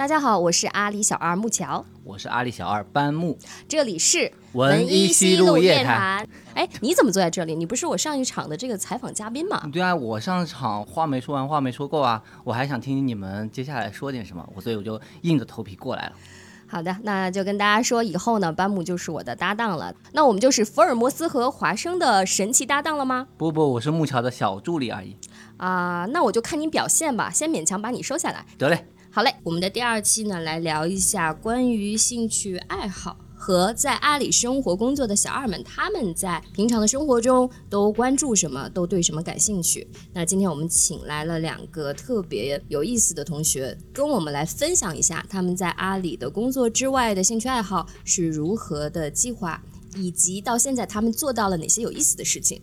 大家好，我是阿里小二木桥，我是阿里小二班木，这里是文一西路夜谈。哎，你怎么坐在这里？你不是我上一场的这个采访嘉宾吗？对啊，我上场话没说完，话没说够啊，我还想听听你们接下来说点什么，我所以我就硬着头皮过来了。好的，那就跟大家说，以后呢，班木就是我的搭档了。那我们就是福尔摩斯和华生的神奇搭档了吗？不不，我是木桥的小助理而已。啊，那我就看你表现吧，先勉强把你收下来。得嘞，好嘞。我们的第二期呢，来聊一下关于兴趣爱好。和在阿里生活工作的小二们，他们在平常的生活中都关注什么，都对什么感兴趣？那今天我们请来了两个特别有意思的同学，跟我们来分享一下他们在阿里的工作之外的兴趣爱好是如何的计划，以及到现在他们做到了哪些有意思的事情。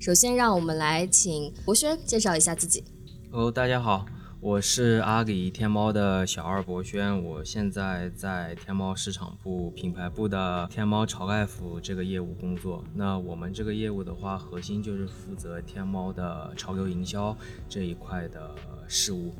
首先，让我们来请博轩介绍一下自己。哦，大家好。我是阿里天猫的小二博轩，我现在在天猫市场部品牌部的天猫潮盖服这个业务工作。那我们这个业务的话，核心就是负责天猫的潮流营销这一块的事务。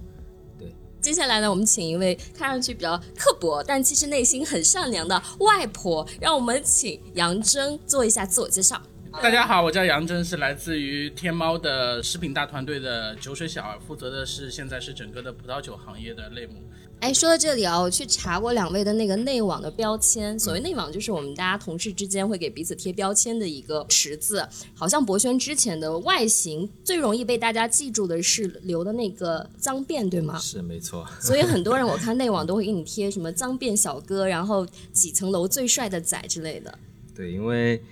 对，接下来呢，我们请一位看上去比较刻薄，但其实内心很善良的外婆，让我们请杨真做一下自我介绍。大家好，我叫杨真，是来自于天猫的食品大团队的酒水小二，负责的是现在是整个的葡萄酒行业的类目。哎，说到这里啊，我去查过两位的那个内网的标签。所谓内网，就是我们大家同事之间会给彼此贴标签的一个池子。好像博轩之前的外形最容易被大家记住的是留的那个脏辫，对吗？是，没错。所以很多人我看内网都会给你贴什么脏辫小哥，然后几层楼最帅的仔之类的。对，因为。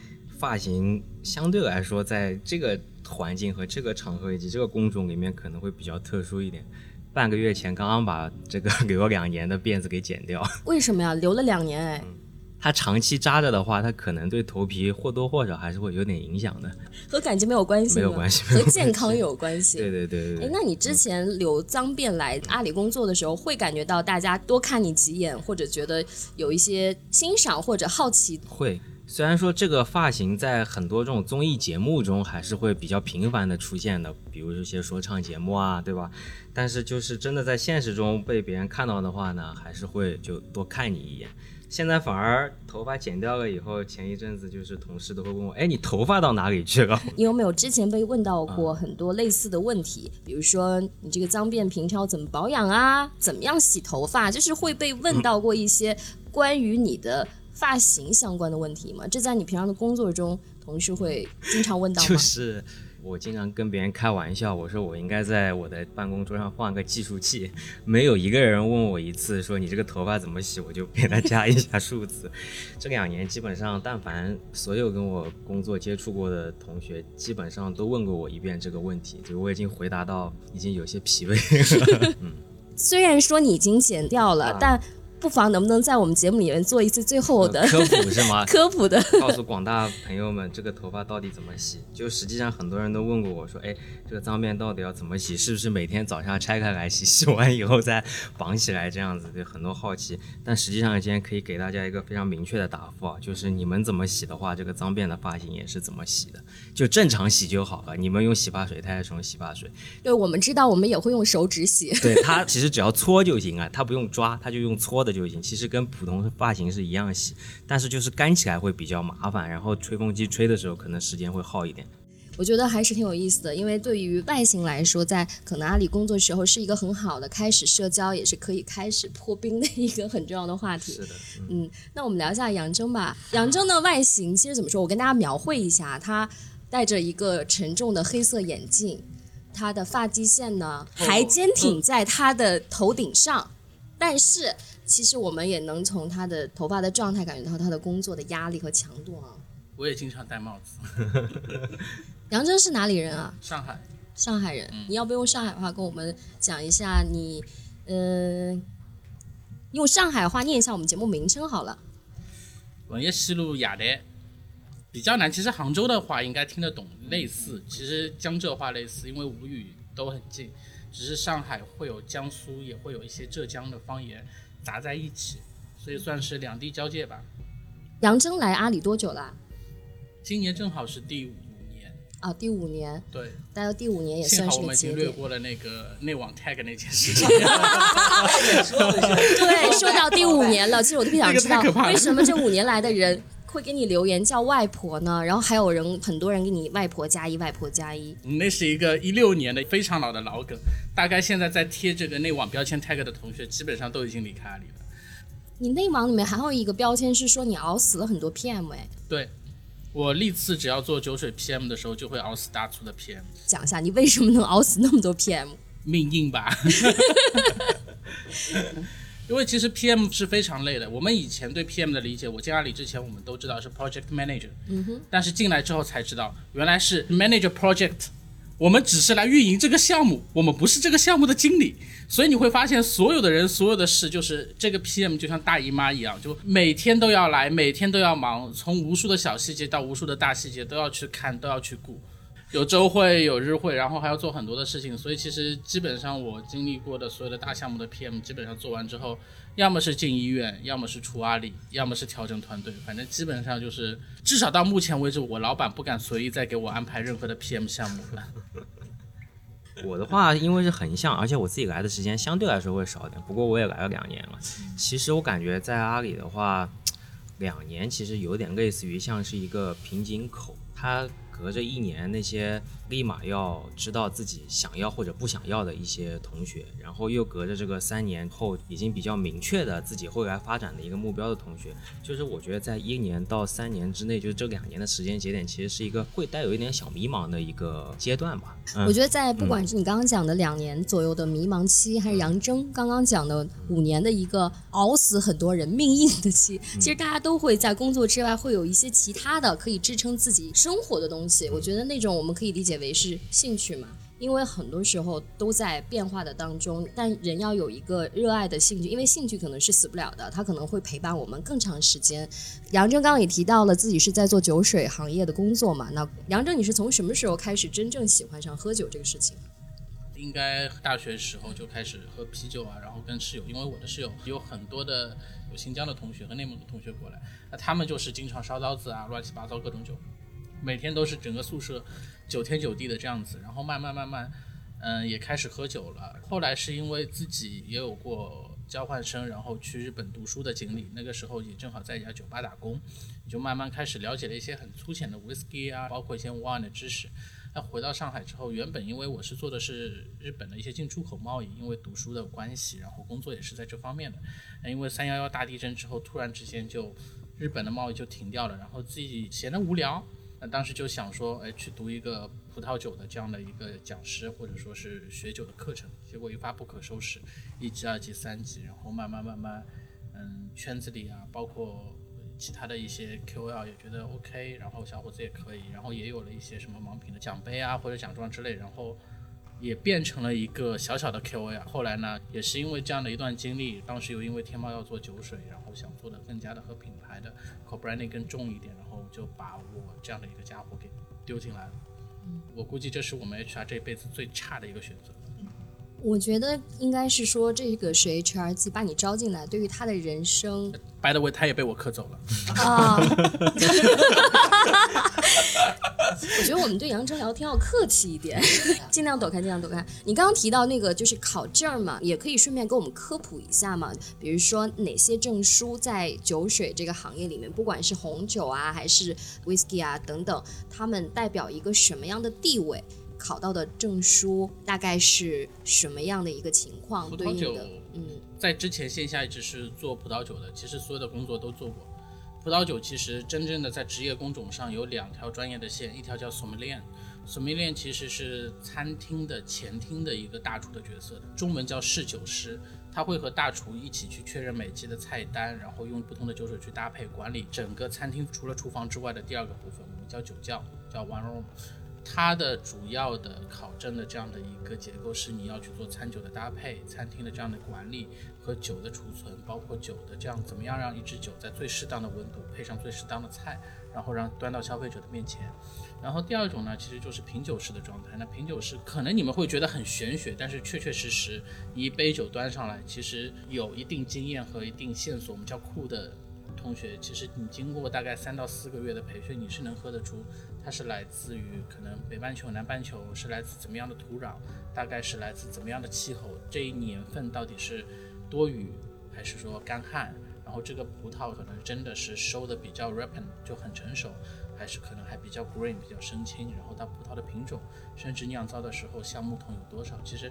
发型相对来说，在这个环境和这个场合以及这个工种里面，可能会比较特殊一点。半个月前刚刚把这个 留了两年的辫子给剪掉。为什么呀？留了两年哎。它长期扎着的话，它可能对头皮或多或少还是会有点影响的。和感情没有关系没有关系。和健康有关系。对对对对。哎，那你之前留脏辫来阿里工作的时候，会感觉到大家多看你几眼，或者觉得有一些欣赏或者好奇？会。虽然说这个发型在很多这种综艺节目中还是会比较频繁的出现的，比如一些说唱节目啊，对吧？但是就是真的在现实中被别人看到的话呢，还是会就多看你一眼。现在反而头发剪掉了以后，前一阵子就是同事都会问我，哎，你头发到哪里去了？你有没有之前被问到过很多类似的问题？比如说你这个脏辫平挑怎么保养啊？怎么样洗头发？就是会被问到过一些关于你的。发型相关的问题吗？这在你平常的工作中，同事会经常问到吗？就是我经常跟别人开玩笑，我说我应该在我的办公桌上放个计数器，没有一个人问我一次说你这个头发怎么洗，我就给他加一下数字。这两年基本上，但凡所有跟我工作接触过的同学，基本上都问过我一遍这个问题，就我已经回答到已经有些疲惫了。嗯，虽然说你已经剪掉了，但。不妨能不能在我们节目里面做一次最后的科普是吗？科普的，告诉广大朋友们这个头发到底怎么洗？就实际上很多人都问过我说，哎，这个脏辫到底要怎么洗？是不是每天早上拆开来洗，洗完以后再绑起来这样子？就很多好奇。但实际上今天可以给大家一个非常明确的答复啊，就是你们怎么洗的话，这个脏辫的发型也是怎么洗的，就正常洗就好了。你们用洗发水，它也是用洗发水。对，我们知道，我们也会用手指洗。对，它其实只要搓就行啊，它不用抓，它就用搓的。就行，其实跟普通发型是一样洗，但是就是干起来会比较麻烦，然后吹风机吹的时候可能时间会耗一点。我觉得还是挺有意思的，因为对于外形来说，在可能阿里工作时候是一个很好的开始社交，也是可以开始破冰的一个很重要的话题。是的，嗯，那我们聊一下杨铮吧。杨铮的外形其实怎么说？我跟大家描绘一下，他戴着一个沉重的黑色眼镜，他的发际线呢还坚挺在他的头顶上。但是，其实我们也能从他的头发的状态感觉到他的工作的压力和强度啊。我也经常戴帽子。杨真是哪里人啊？上海。上海人，你要不用上海话跟我们讲一下你，嗯，用上海话念一下我们节目名称好了。文艺西路雅的，比较难。其实杭州的话应该听得懂，类似。其实江浙话类似，因为吴语都很近。只是上海会有江苏，也会有一些浙江的方言杂在一起，所以算是两地交界吧。杨铮来阿里多久了？今年正好是第五年。啊，第五年。对。待到第五年也算是我们已经略过了那个内网 tag 那件事情。对，说到第五年了，其实我特别想知道为什么这五年来的人会给你留言叫外婆呢？然后还有人，很多人给你外婆加一，外婆加一。那是一个一六年的非常老的老梗，大概现在在贴这个内网标签 tag 的同学，基本上都已经离开阿里了。你内网里面还有一个标签是说你熬死了很多 PM，哎，对，我历次只要做酒水 PM 的时候，就会熬死大促的 PM，讲一下你为什么能熬死那么多 PM？命硬吧。因为其实 PM 是非常累的。我们以前对 PM 的理解，我进阿里之前，我们都知道是 Project Manager，嗯哼，但是进来之后才知道，原来是 Manager Project。我们只是来运营这个项目，我们不是这个项目的经理，所以你会发现所有的人、所有的事，就是这个 PM 就像大姨妈一样，就每天都要来，每天都要忙，从无数的小细节到无数的大细节都要去看，都要去顾。有周会，有日会，然后还要做很多的事情，所以其实基本上我经历过的所有的大项目的 PM，基本上做完之后，要么是进医院，要么是出阿里，要么是调整团队，反正基本上就是，至少到目前为止，我老板不敢随意再给我安排任何的 PM 项目了。我的话，因为是横向，而且我自己来的时间相对来说会少点，不过我也来了两年了。其实我感觉在阿里的话，两年其实有点类似于像是一个瓶颈口，它隔着一年那些立马要知道自己想要或者不想要的一些同学，然后又隔着这个三年后已经比较明确的自己未来发展的一个目标的同学，就是我觉得在一年到三年之内，就是这两年的时间节点，其实是一个会带有一点小迷茫的一个阶段吧。嗯我觉得在不管是你刚刚讲的两年左右的迷茫期，还是杨征刚刚讲的五年的一个熬死很多人命硬的期，其实大家都会在工作之外会有一些其他的可以支撑自己生活的东西。我觉得那种我们可以理解为是兴趣嘛。因为很多时候都在变化的当中，但人要有一个热爱的兴趣，因为兴趣可能是死不了的，它可能会陪伴我们更长时间。杨正刚也提到了自己是在做酒水行业的工作嘛，那杨正你是从什么时候开始真正喜欢上喝酒这个事情？应该大学时候就开始喝啤酒啊，然后跟室友，因为我的室友有很多的有新疆的同学和内蒙的同学过来，那他们就是经常烧刀子啊，乱七八糟各种酒，每天都是整个宿舍九天九地的这样子，然后慢慢慢慢，嗯，也开始喝酒了。后来是因为自己也有过交换生，然后去日本读书的经历，那个时候也正好在一家酒吧打工，就慢慢开始了解了一些很粗浅的 whisky 啊，包括一些 wine 的知识。那回到上海之后，原本因为我是做的是日本的一些进出口贸易，因为读书的关系，然后工作也是在这方面的。那因为三幺幺大地震之后，突然之间就日本的贸易就停掉了，然后自己闲得无聊，那当时就想说，哎，去读一个葡萄酒的这样的一个讲师或者说是学酒的课程。结果一发不可收拾，一级、二级、三级，然后慢慢慢慢，嗯，圈子里啊，包括其他的一些 QOL 也觉得 OK，然后小伙子也可以，然后也有了一些什么盲品的奖杯啊或者奖状之类，然后也变成了一个小小的 KOL。后来呢，也是因为这样的一段经历，当时又因为天猫要做酒水，然后想做的更加的和品牌的 co branding 更重一点，然后就把我这样的一个家伙给丢进来了。我估计这是我们 HR 这辈子最差的一个选择。我觉得应该是说，这个是 HR 既把你招进来，对于他的人生 By the way，他也被我克走了。啊 我觉得我们对杨征聊天要客气一点，尽量躲开，尽量躲开。你刚刚提到那个就是考证嘛，也可以顺便给我们科普一下嘛，比如说哪些证书在酒水这个行业里面，不管是红酒啊还是 whisky 啊等等，他们代表一个什么样的地位？考到的证书大概是什么样的一个情况葡萄酒的？嗯，在之前线下一直是做葡萄酒的，其实所有的工作都做过。葡萄酒其实真正的在职业工种上有两条专业的线，一条叫 sommelier，sommelier 其实是餐厅的前厅的一个大厨的角色，中文叫侍酒师，他会和大厨一起去确认每季的菜单，然后用不同的酒水去搭配，管理整个餐厅除了厨房之外的第二个部分，我们叫酒窖，叫 one room。它的主要的考证的这样的一个结构是，你要去做餐酒的搭配、餐厅的这样的管理和酒的储存，包括酒的这样怎么样让一支酒在最适当的温度配上最适当的菜，然后让端到消费者的面前。然后第二种呢，其实就是品酒师的状态。那品酒师可能你们会觉得很玄学，但是确确实实，一杯酒端上来，其实有一定经验和一定线索，我们叫库的同学，其实你经过大概三到四个月的培训，你是能喝得出它是来自于可能北半球、南半球，是来自怎么样的土壤，大概是来自怎么样的气候，这一年份到底是多雨还是说干旱，然后这个葡萄可能真的是收的比较 ripen 就很成熟，还是可能还比较 green 比较生青，然后它葡萄的品种，甚至酿造的时候橡木桶有多少，其实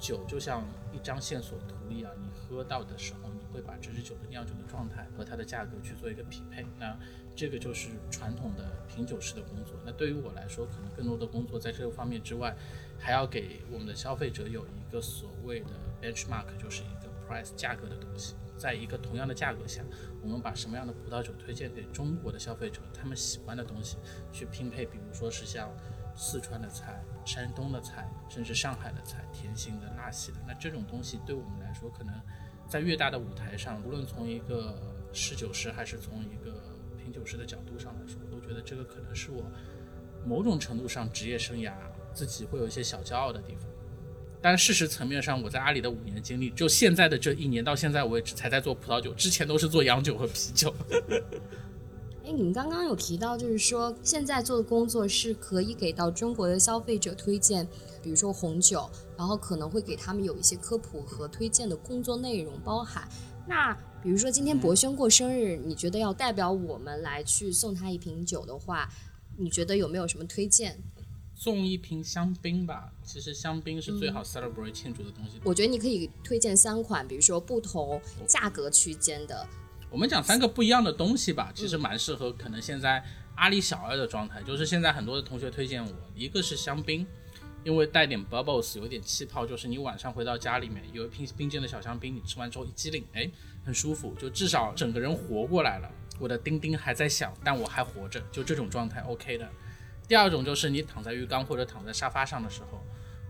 酒就像一张线索图一样，你喝到的时候，你会把这支酒的酿酒的状态和它的价格去做一个匹配。那这个就是传统的品酒师的工作。那对于我来说，可能更多的工作在这个方面之外，还要给我们的消费者有一个所谓的 benchmark，就是一个 price 价格的东西。在一个同样的价格下，我们把什么样的葡萄酒推荐给中国的消费者，他们喜欢的东西去拼配，比如说是像四川的菜、山东的菜，甚至上海的菜，甜性的、辣系的。那这种东西对我们来说，可能在越大的舞台上，无论从一个侍酒师还是从一个品酒师的角度上来说，我都觉得这个可能是我某种程度上职业生涯自己会有一些小骄傲的地方。但事实层面上，我在阿里的五年经历，就现在的这一年到现在为止才在做葡萄酒，之前都是做洋酒和啤酒。哎，你们刚刚有提到，就是说现在做的工作是可以给到中国的消费者推荐，比如说红酒，然后可能会给他们有一些科普和推荐的工作内容包含。那比如说今天博轩过生日，你觉得要代表我们来去送他一瓶酒的话，你觉得有没有什么推荐？送一瓶香槟吧，其实香槟是最好 celebrate 庆祝的东西。我觉得你可以推荐三款，比如说不同价格区间的。我们讲三个不一样的东西吧，其实蛮适合可能现在阿里小二的状态，就是现在很多的同学推荐我，一个是香槟，因为带点 bubbles，有点气泡，就是你晚上回到家里面有一瓶冰镇的小香槟，你吃完之后一激灵，哎，很舒服，就至少整个人活过来了，我的钉钉还在响，但我还活着，就这种状态 OK 的。第二种就是你躺在浴缸或者躺在沙发上的时候，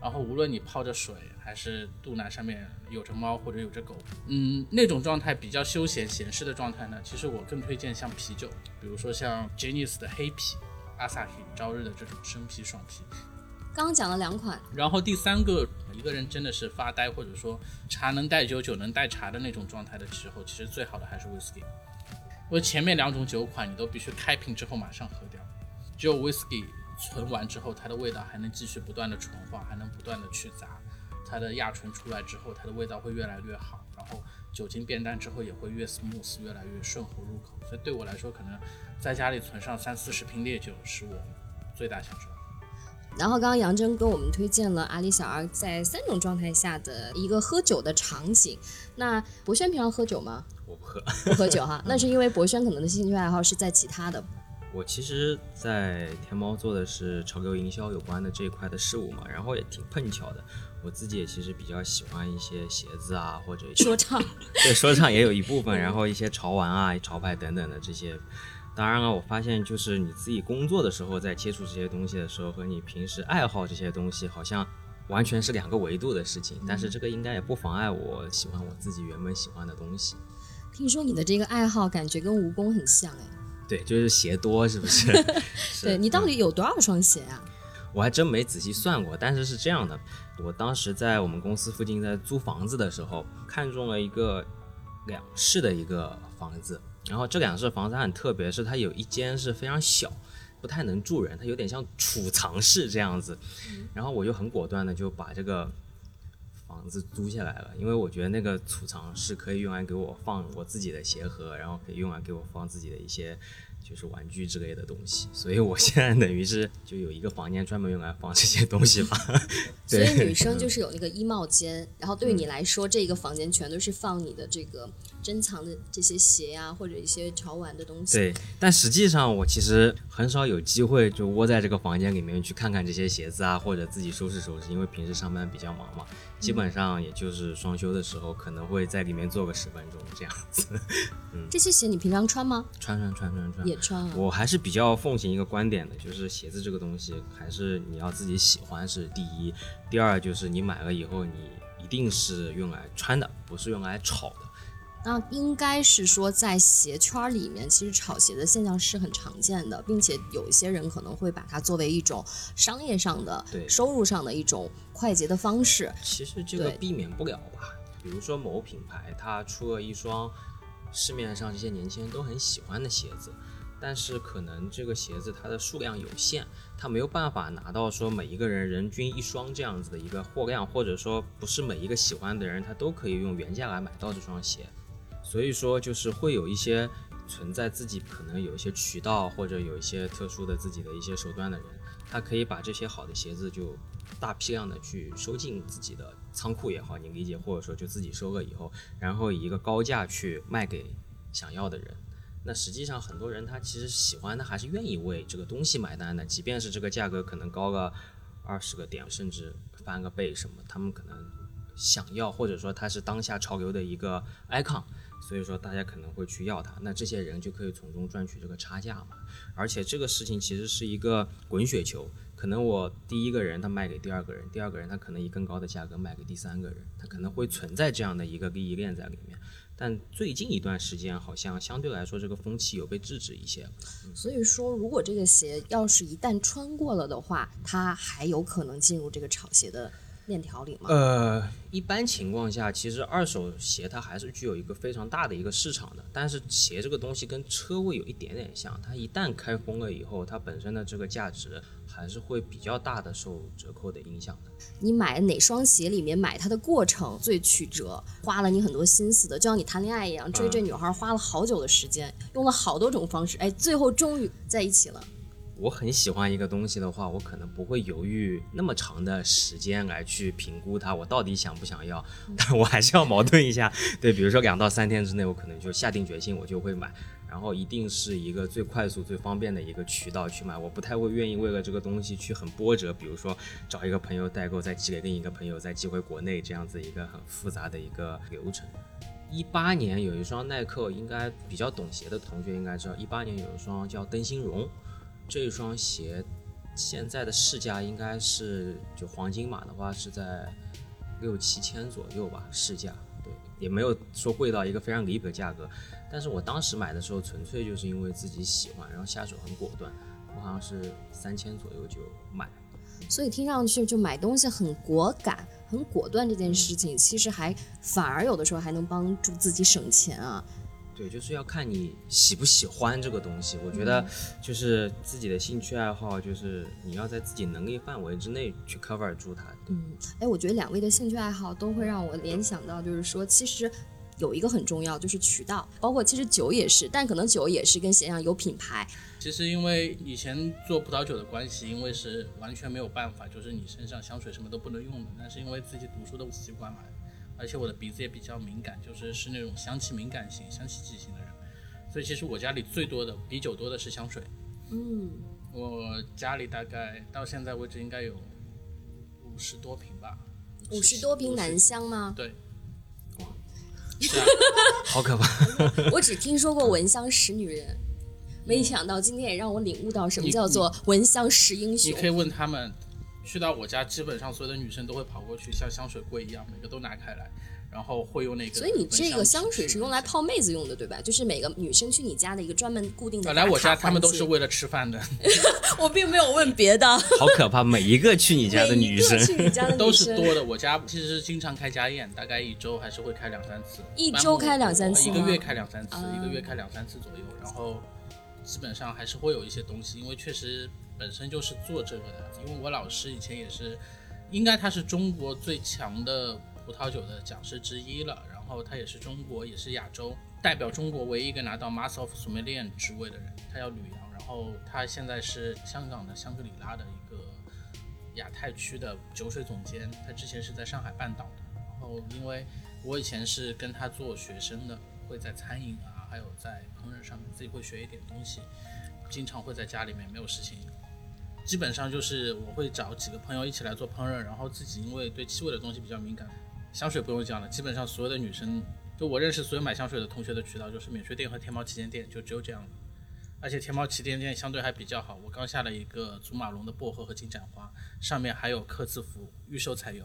然后无论你泡着水还是肚腩上面有着猫或者有着狗，嗯，那种状态比较休闲闲适的状态呢，其实我更推荐像啤酒，比如说像 Genius 的黑啤、阿萨希、朝日的这种生啤、爽啤。刚刚讲了两款，然后第三个，一个人真的是发呆或者说茶能带酒，酒能带茶的那种状态的时候，其实最好的还是 Whisky。因为前面两种酒款你都必须开瓶之后马上喝掉。只有 whisky 存完之后，它的味道还能继续不断的纯化，还能不断的去杂。它的亚醇出来之后，它的味道会越来越好，然后酒精变淡之后也会越 smooth，越来越顺口入口。所以对我来说，可能在家里存上三四十瓶烈酒是我最大享受。然后刚刚杨真跟我们推荐了阿里小二在三种状态下的一个喝酒的场景。那博轩平常喝酒吗？我不喝，不喝酒哈。那是因为博轩可能的兴趣爱好是在其他的。我其实，在天猫做的是潮流营销有关的这一块的事物嘛，然后也挺碰巧的。我自己也其实比较喜欢一些鞋子啊，或者说唱，对说唱也有一部分，然后一些潮玩啊、潮牌等等的这些。当然了，我发现就是你自己工作的时候在接触这些东西的时候，和你平时爱好这些东西好像完全是两个维度的事情。但是这个应该也不妨碍我喜欢我自己原本喜欢的东西。听说你的这个爱好感觉跟蜈蚣很像哎。对，就是鞋多，是不是？对你到底有多少双鞋啊？我还真没仔细算过，但是是这样的，我当时在我们公司附近在租房子的时候，看中了一个两室的一个房子，然后这两室房子很特别，是它有一间是非常小，不太能住人，它有点像储藏室这样子，然后我就很果断的就把这个。房子租下来了，因为我觉得那个储藏室可以用来给我放我自己的鞋盒，然后可以用来给我放自己的一些就是玩具之类的东西，所以我现在等于是就有一个房间专门用来放这些东西吧。所以女生就是有那个衣帽间，然后对于你来说，这个房间全都是放你的这个。珍藏的这些鞋呀，或者一些潮玩的东西。对，但实际上我其实很少有机会就窝在这个房间里面去看看这些鞋子啊，或者自己收拾收拾，因为平时上班比较忙嘛，基本上也就是双休的时候可能会在里面坐个十分钟这样子。嗯，这些鞋你平常穿吗？穿穿穿穿穿，也穿啊。我还是比较奉行一个观点的，就是鞋子这个东西还是你要自己喜欢是第一，第二就是你买了以后你一定是用来穿的，不是用来炒的。那应该是说，在鞋圈里面，其实炒鞋的现象是很常见的，并且有一些人可能会把它作为一种商业上的、收入上的一种快捷的方式。其实这个避免不了吧？比如说某品牌，它出了一双市面上这些年轻人都很喜欢的鞋子，但是可能这个鞋子它的数量有限，它没有办法拿到说每一个人人均一双这样子的一个货量，或者说不是每一个喜欢的人他都可以用原价来买到这双鞋，所以说就是会有一些存在自己可能有一些渠道或者有一些特殊的自己的一些手段的人，他可以把这些好的鞋子就大批量的去收进自己的仓库也好，你理解，或者说就自己收了以后，然后以一个高价去卖给想要的人。那实际上很多人他其实喜欢，他还是愿意为这个东西买单的，即便是这个价格可能高个二十个点，甚至翻个倍什么，他们可能想要，或者说它是当下潮流的一个 icon，所以说大家可能会去要它，那这些人就可以从中赚取这个差价嘛。而且这个事情其实是一个滚雪球，可能我第一个人他卖给第二个人，第二个人他可能以更高的价格卖给第三个人，他可能会存在这样的一个利益链在里面。但最近一段时间，好像相对来说这个风气有被制止一些。所以说，如果这个鞋要是一旦穿过了的话，它还有可能进入这个炒鞋的链条里吗？呃，一般情况下，其实二手鞋它还是具有一个非常大的一个市场的。但是鞋这个东西跟车位有一点点像，它一旦开封了以后，它本身的这个价值还是会比较大的受折扣的影响的。你买哪双鞋里面买它的过程最曲折，花了你很多心思的，就像你谈恋爱一样，追这女孩花了好久的时间，用了好多种方式，哎，最后终于在一起了。我很喜欢一个东西的话，我可能不会犹豫那么长的时间来去评估它，我到底想不想要。但我还是要矛盾一下，对，比如说两到三天之内，我可能就下定决心，我就会买，然后一定是一个最快速、最方便的一个渠道去买。我不太会愿意为了这个东西去很波折，比如说找一个朋友代购，再寄给另一个朋友，再寄回国内，这样子一个很复杂的一个流程。一八年有一双耐克，应该比较懂鞋的同学应该知道，一八年有一双叫灯芯绒。这双鞋现在的市价应该是就黄金码的话是在六七千左右吧，市价对，也没有说贵到一个非常离谱的价格。但是我当时买的时候纯粹就是因为自己喜欢，然后下手很果断，我好像是三千左右就买。所以听上去就买东西很果敢、很果断这件事情，其实还反而有的时候还能帮助自己省钱啊。对，就是要看你喜不喜欢这个东西。我觉得就是自己的兴趣爱好，就是你要在自己能力范围之内去 cover 住它。嗯，哎，我觉得两位的兴趣爱好都会让我联想到，就是说其实有一个很重要，就是渠道，包括其实酒也是，但可能酒也是跟咸阳有品牌。其实因为以前做葡萄酒的关系，因为是完全没有办法，就是你身上香水什么都不能用的。那是因为自己读书的习惯嘛。而且我的鼻子也比较敏感，就是是那种香气敏感型、香气记型的人，所以其实我家里最多的比酒多的是香水。嗯，我家里大概到现在为止应该有五十多瓶吧。五十多瓶男香吗？对。是啊，好可怕！我只听说过闻香识女人，没想到今天也让我领悟到什么叫做闻香识英雄。你可以问他们。去到我家，基本上所有的女生都会跑过去，像香水柜一样，每个都拿开来，然后会用那个。所以你这个香水是用来泡妹子用的，对吧？就是每个女生去你家的一个专门固定的。来我家，他们都是为了吃饭的。我并没有问别的。好可怕！每一个去你家的女生，去你家的 都是多的。我家其实是经常开家宴，大概一周还是会开两三次。一周开两三次，一个月开两三次，一个月开两三次左右。然后基本上还是会有一些东西，因为确实。本身就是做这个的，因为我老师以前也是，应该他是中国最强的葡萄酒的讲师之一了。然后他也是中国，也是亚洲代表中国唯一一个拿到 Master of Sommelier 职位的人。他叫吕阳，然后他现在是香港的香格里拉的一个亚太区的酒水总监。他之前是在上海半岛的。然后因为我以前是跟他做学生的，会在餐饮啊，还有在烹饪上面自己会学一点东西，经常会在家里面没有事情。基本上就是我会找几个朋友一起来做烹饪，然后自己因为对气味的东西比较敏感，香水不用讲了，基本上所有的女生，就我认识所有买香水的同学的渠道就是免税店和天猫旗舰店，就只有这样了。而且天猫旗舰店相对还比较好，我刚下了一个祖马龙的薄荷和金盏花，上面还有刻字符，预售才有。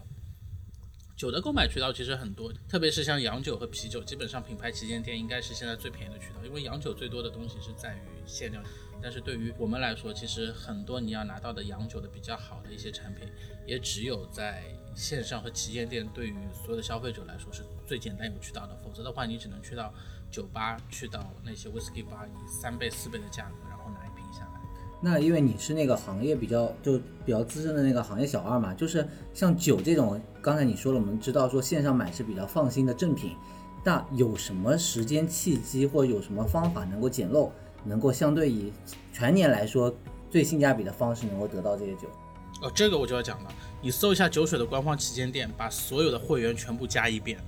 酒的购买渠道其实很多，特别是像洋酒和啤酒，基本上品牌旗舰店应该是现在最便宜的渠道，因为洋酒最多的东西是在于限量。但是对于我们来说，其实很多你要拿到的洋酒的比较好的一些产品，也只有在线上和旗舰店，对于所有的消费者来说是最简单有渠道的。否则的话，你只能去到酒吧，去到那些 whisky bar，以三倍、四倍的价格，然后拿一瓶下来。那因为你是那个行业比较就比较资深的那个行业小二嘛，就是像酒这种，刚才你说了，我们知道说线上买是比较放心的正品，那有什么时间契机或者有什么方法能够捡漏，能够相对以全年来说最性价比的方式能够得到这些酒？哦，这个我就要讲了，你搜一下酒水的官方旗舰店，把所有的会员全部加一遍。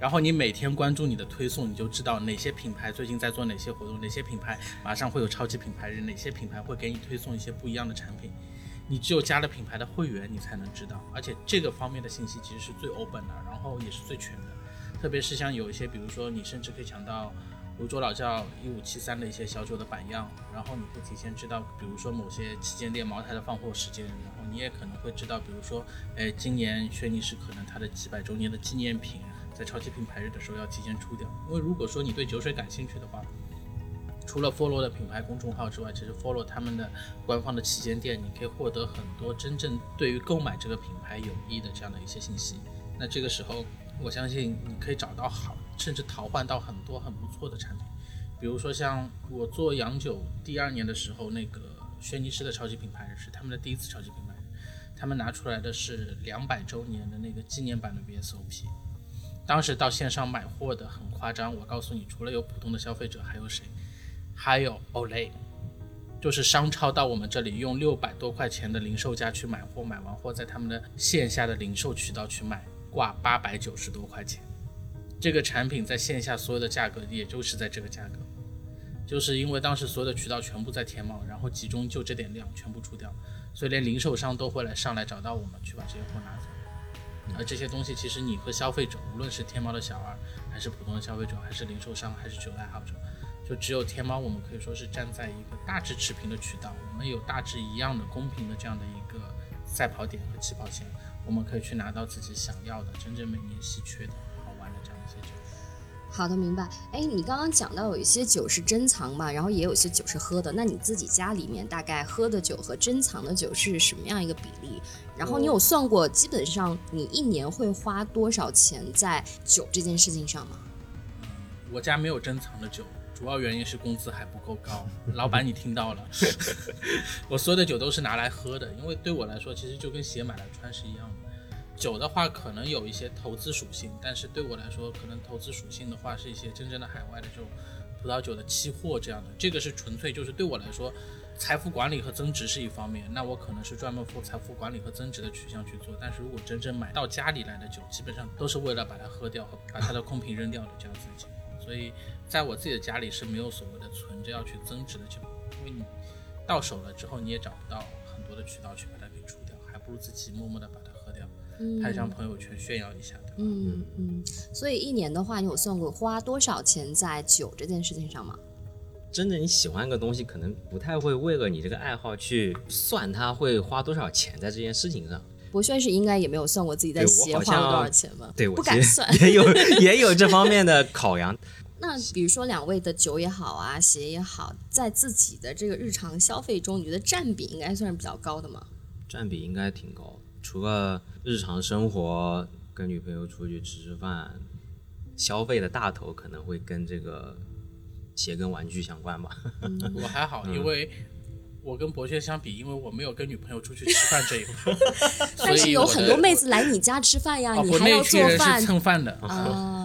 然后你每天关注你的推送，你就知道哪些品牌最近在做哪些活动，哪些品牌马上会有超级品牌日，哪些品牌会给你推送一些不一样的产品。你只有加了品牌的会员，你才能知道。而且这个方面的信息其实是最 open 的，然后也是最全的。特别是像有一些，比如说你甚至可以抢到泸州老窖一五七三的一些小酒的版样，然后你会提前知道，比如说某些旗舰店茅台的放货时间，然后你也可能会知道，比如说，哎，今年轩尼诗可能它的几百周年的纪念品。在超级品牌日的时候要提前出掉，因为如果说你对酒水感兴趣的话，除了 follow 的品牌公众号之外，其实 follow 他们的官方的旗舰店，你可以获得很多真正对于购买这个品牌有益的这样的一些信息。那这个时候，我相信你可以找到好，甚至淘换到很多很不错的产品。比如说像我做洋酒第二年的时候，那个轩尼诗的超级品牌是他们的第一次超级品牌，他们拿出来的是两百周年的那个纪念版的 VSOP。当时到线上买货的很夸张，我告诉你，除了有普通的消费者，还有谁？还有 Olay，就是商超到我们这里用六百多块钱的零售价去买货，买完货在他们的线下的零售渠道去卖，挂八百九十多块钱。这个产品在线下所有的价格也就是在这个价格，就是因为当时所有的渠道全部在天猫，然后集中就这点量全部出掉，所以连零售商都会来上来找到我们去把这些货拿走。而这些东西，其实你和消费者，无论是天猫的小二，还是普通的消费者，还是零售商，还是酒爱好者，就只有天猫，我们可以说是站在一个大致持平的渠道，我们有大致一样的公平的这样的一个赛跑点和起跑线，我们可以去拿到自己想要的、真正每年稀缺的。好的，明白。哎，你刚刚讲到有一些酒是珍藏嘛，然后也有一些酒是喝的。那你自己家里面大概喝的酒和珍藏的酒是什么样一个比例？然后你有算过，基本上你一年会花多少钱在酒这件事情上吗？我家没有珍藏的酒，主要原因是工资还不够高。老板，你听到了？我所有的酒都是拿来喝的，因为对我来说，其实就跟鞋买来穿是一样的。酒的话，可能有一些投资属性，但是对我来说，可能投资属性的话，是一些真正的海外的这种葡萄酒的期货这样的。这个是纯粹就是对我来说，财富管理和增值是一方面，那我可能是专门做财富管理和增值的取向去做。但是如果真正买到家里来的酒，基本上都是为了把它喝掉和把它的空瓶扔掉的这样子的情况。所以在我自己的家里是没有所谓的存着要去增值的酒，因为你到手了之后你也找不到很多的渠道去把它给除掉，还不如自己默默的把。拍一张朋友圈炫耀一下的。嗯嗯，所以一年的话，你有算过花多少钱在酒这件事情上吗？真的，你喜欢一个东西，可能不太会为了你这个爱好去算它会花多少钱在这件事情上。博轩是应该也没有算过自己在鞋花了多少钱吧？对，我不敢算，也有也有这方面的考量。那比如说两位的酒也好啊，鞋也好，在自己的这个日常消费中，你觉得占比应该算是比较高的吗？占比应该挺高，除了。日常生活跟女朋友出去吃吃饭，消费的大头可能会跟这个鞋跟玩具相关吧。我还好，因为我跟博轩相比，因为我没有跟女朋友出去吃饭这一块。但是有很多妹子来你家吃饭呀，你还要做饭。蹭饭的，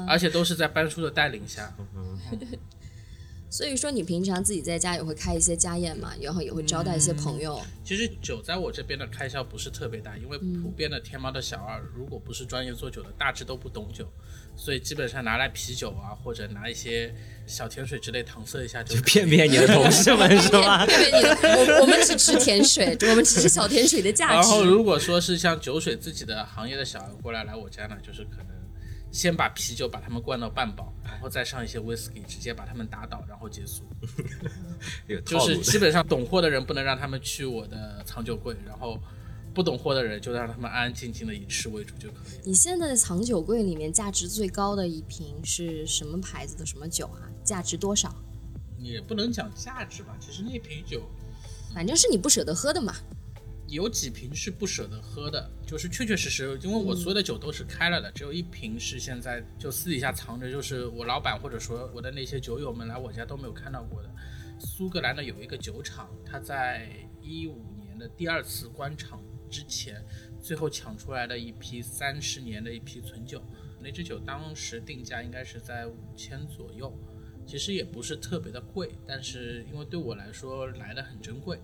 而且都是在班叔的带领下。所以说，你平常自己在家也会开一些家宴嘛，然后也会招待一些朋友。其实酒在我这边的开销不是特别大，因为普遍的天猫的小二，如果不是专业做酒的，大致都不懂酒，所以基本上拿来啤酒啊，或者拿一些小甜水之类搪塞一下就骗骗你的同事们是吧？骗骗你的，我我们只吃甜水，我们只吃小甜水的价值。然后如果说是像酒水自己的行业的小二过来来我家呢，就是可能。先把啤酒把他们灌到半饱，然后再上一些 whisky，直接把他们打倒，然后结束。就是基本上懂货的人不能让他们去我的藏酒柜，然后不懂货的人就让他们安安静静的以吃为主就可以。你现在的藏酒柜里面价值最高的一瓶是什么牌子的什么酒啊？价值多少？也不能讲价值吧，其实那瓶酒反正是你不舍得喝的嘛。有几瓶是不舍得喝的，就是确确实实，因为我所有的酒都是开了的，只有一瓶是现在就私底下藏着，就是我老板或者说我的那些酒友们来我家都没有看到过的。苏格兰的有一个酒厂，它在一五年的第二次关厂之前，最后抢出来的一批三十年的一批存酒，那支酒当时定价应该是在五千左右，其实也不是特别的贵，但是因为对我来说来的很珍贵。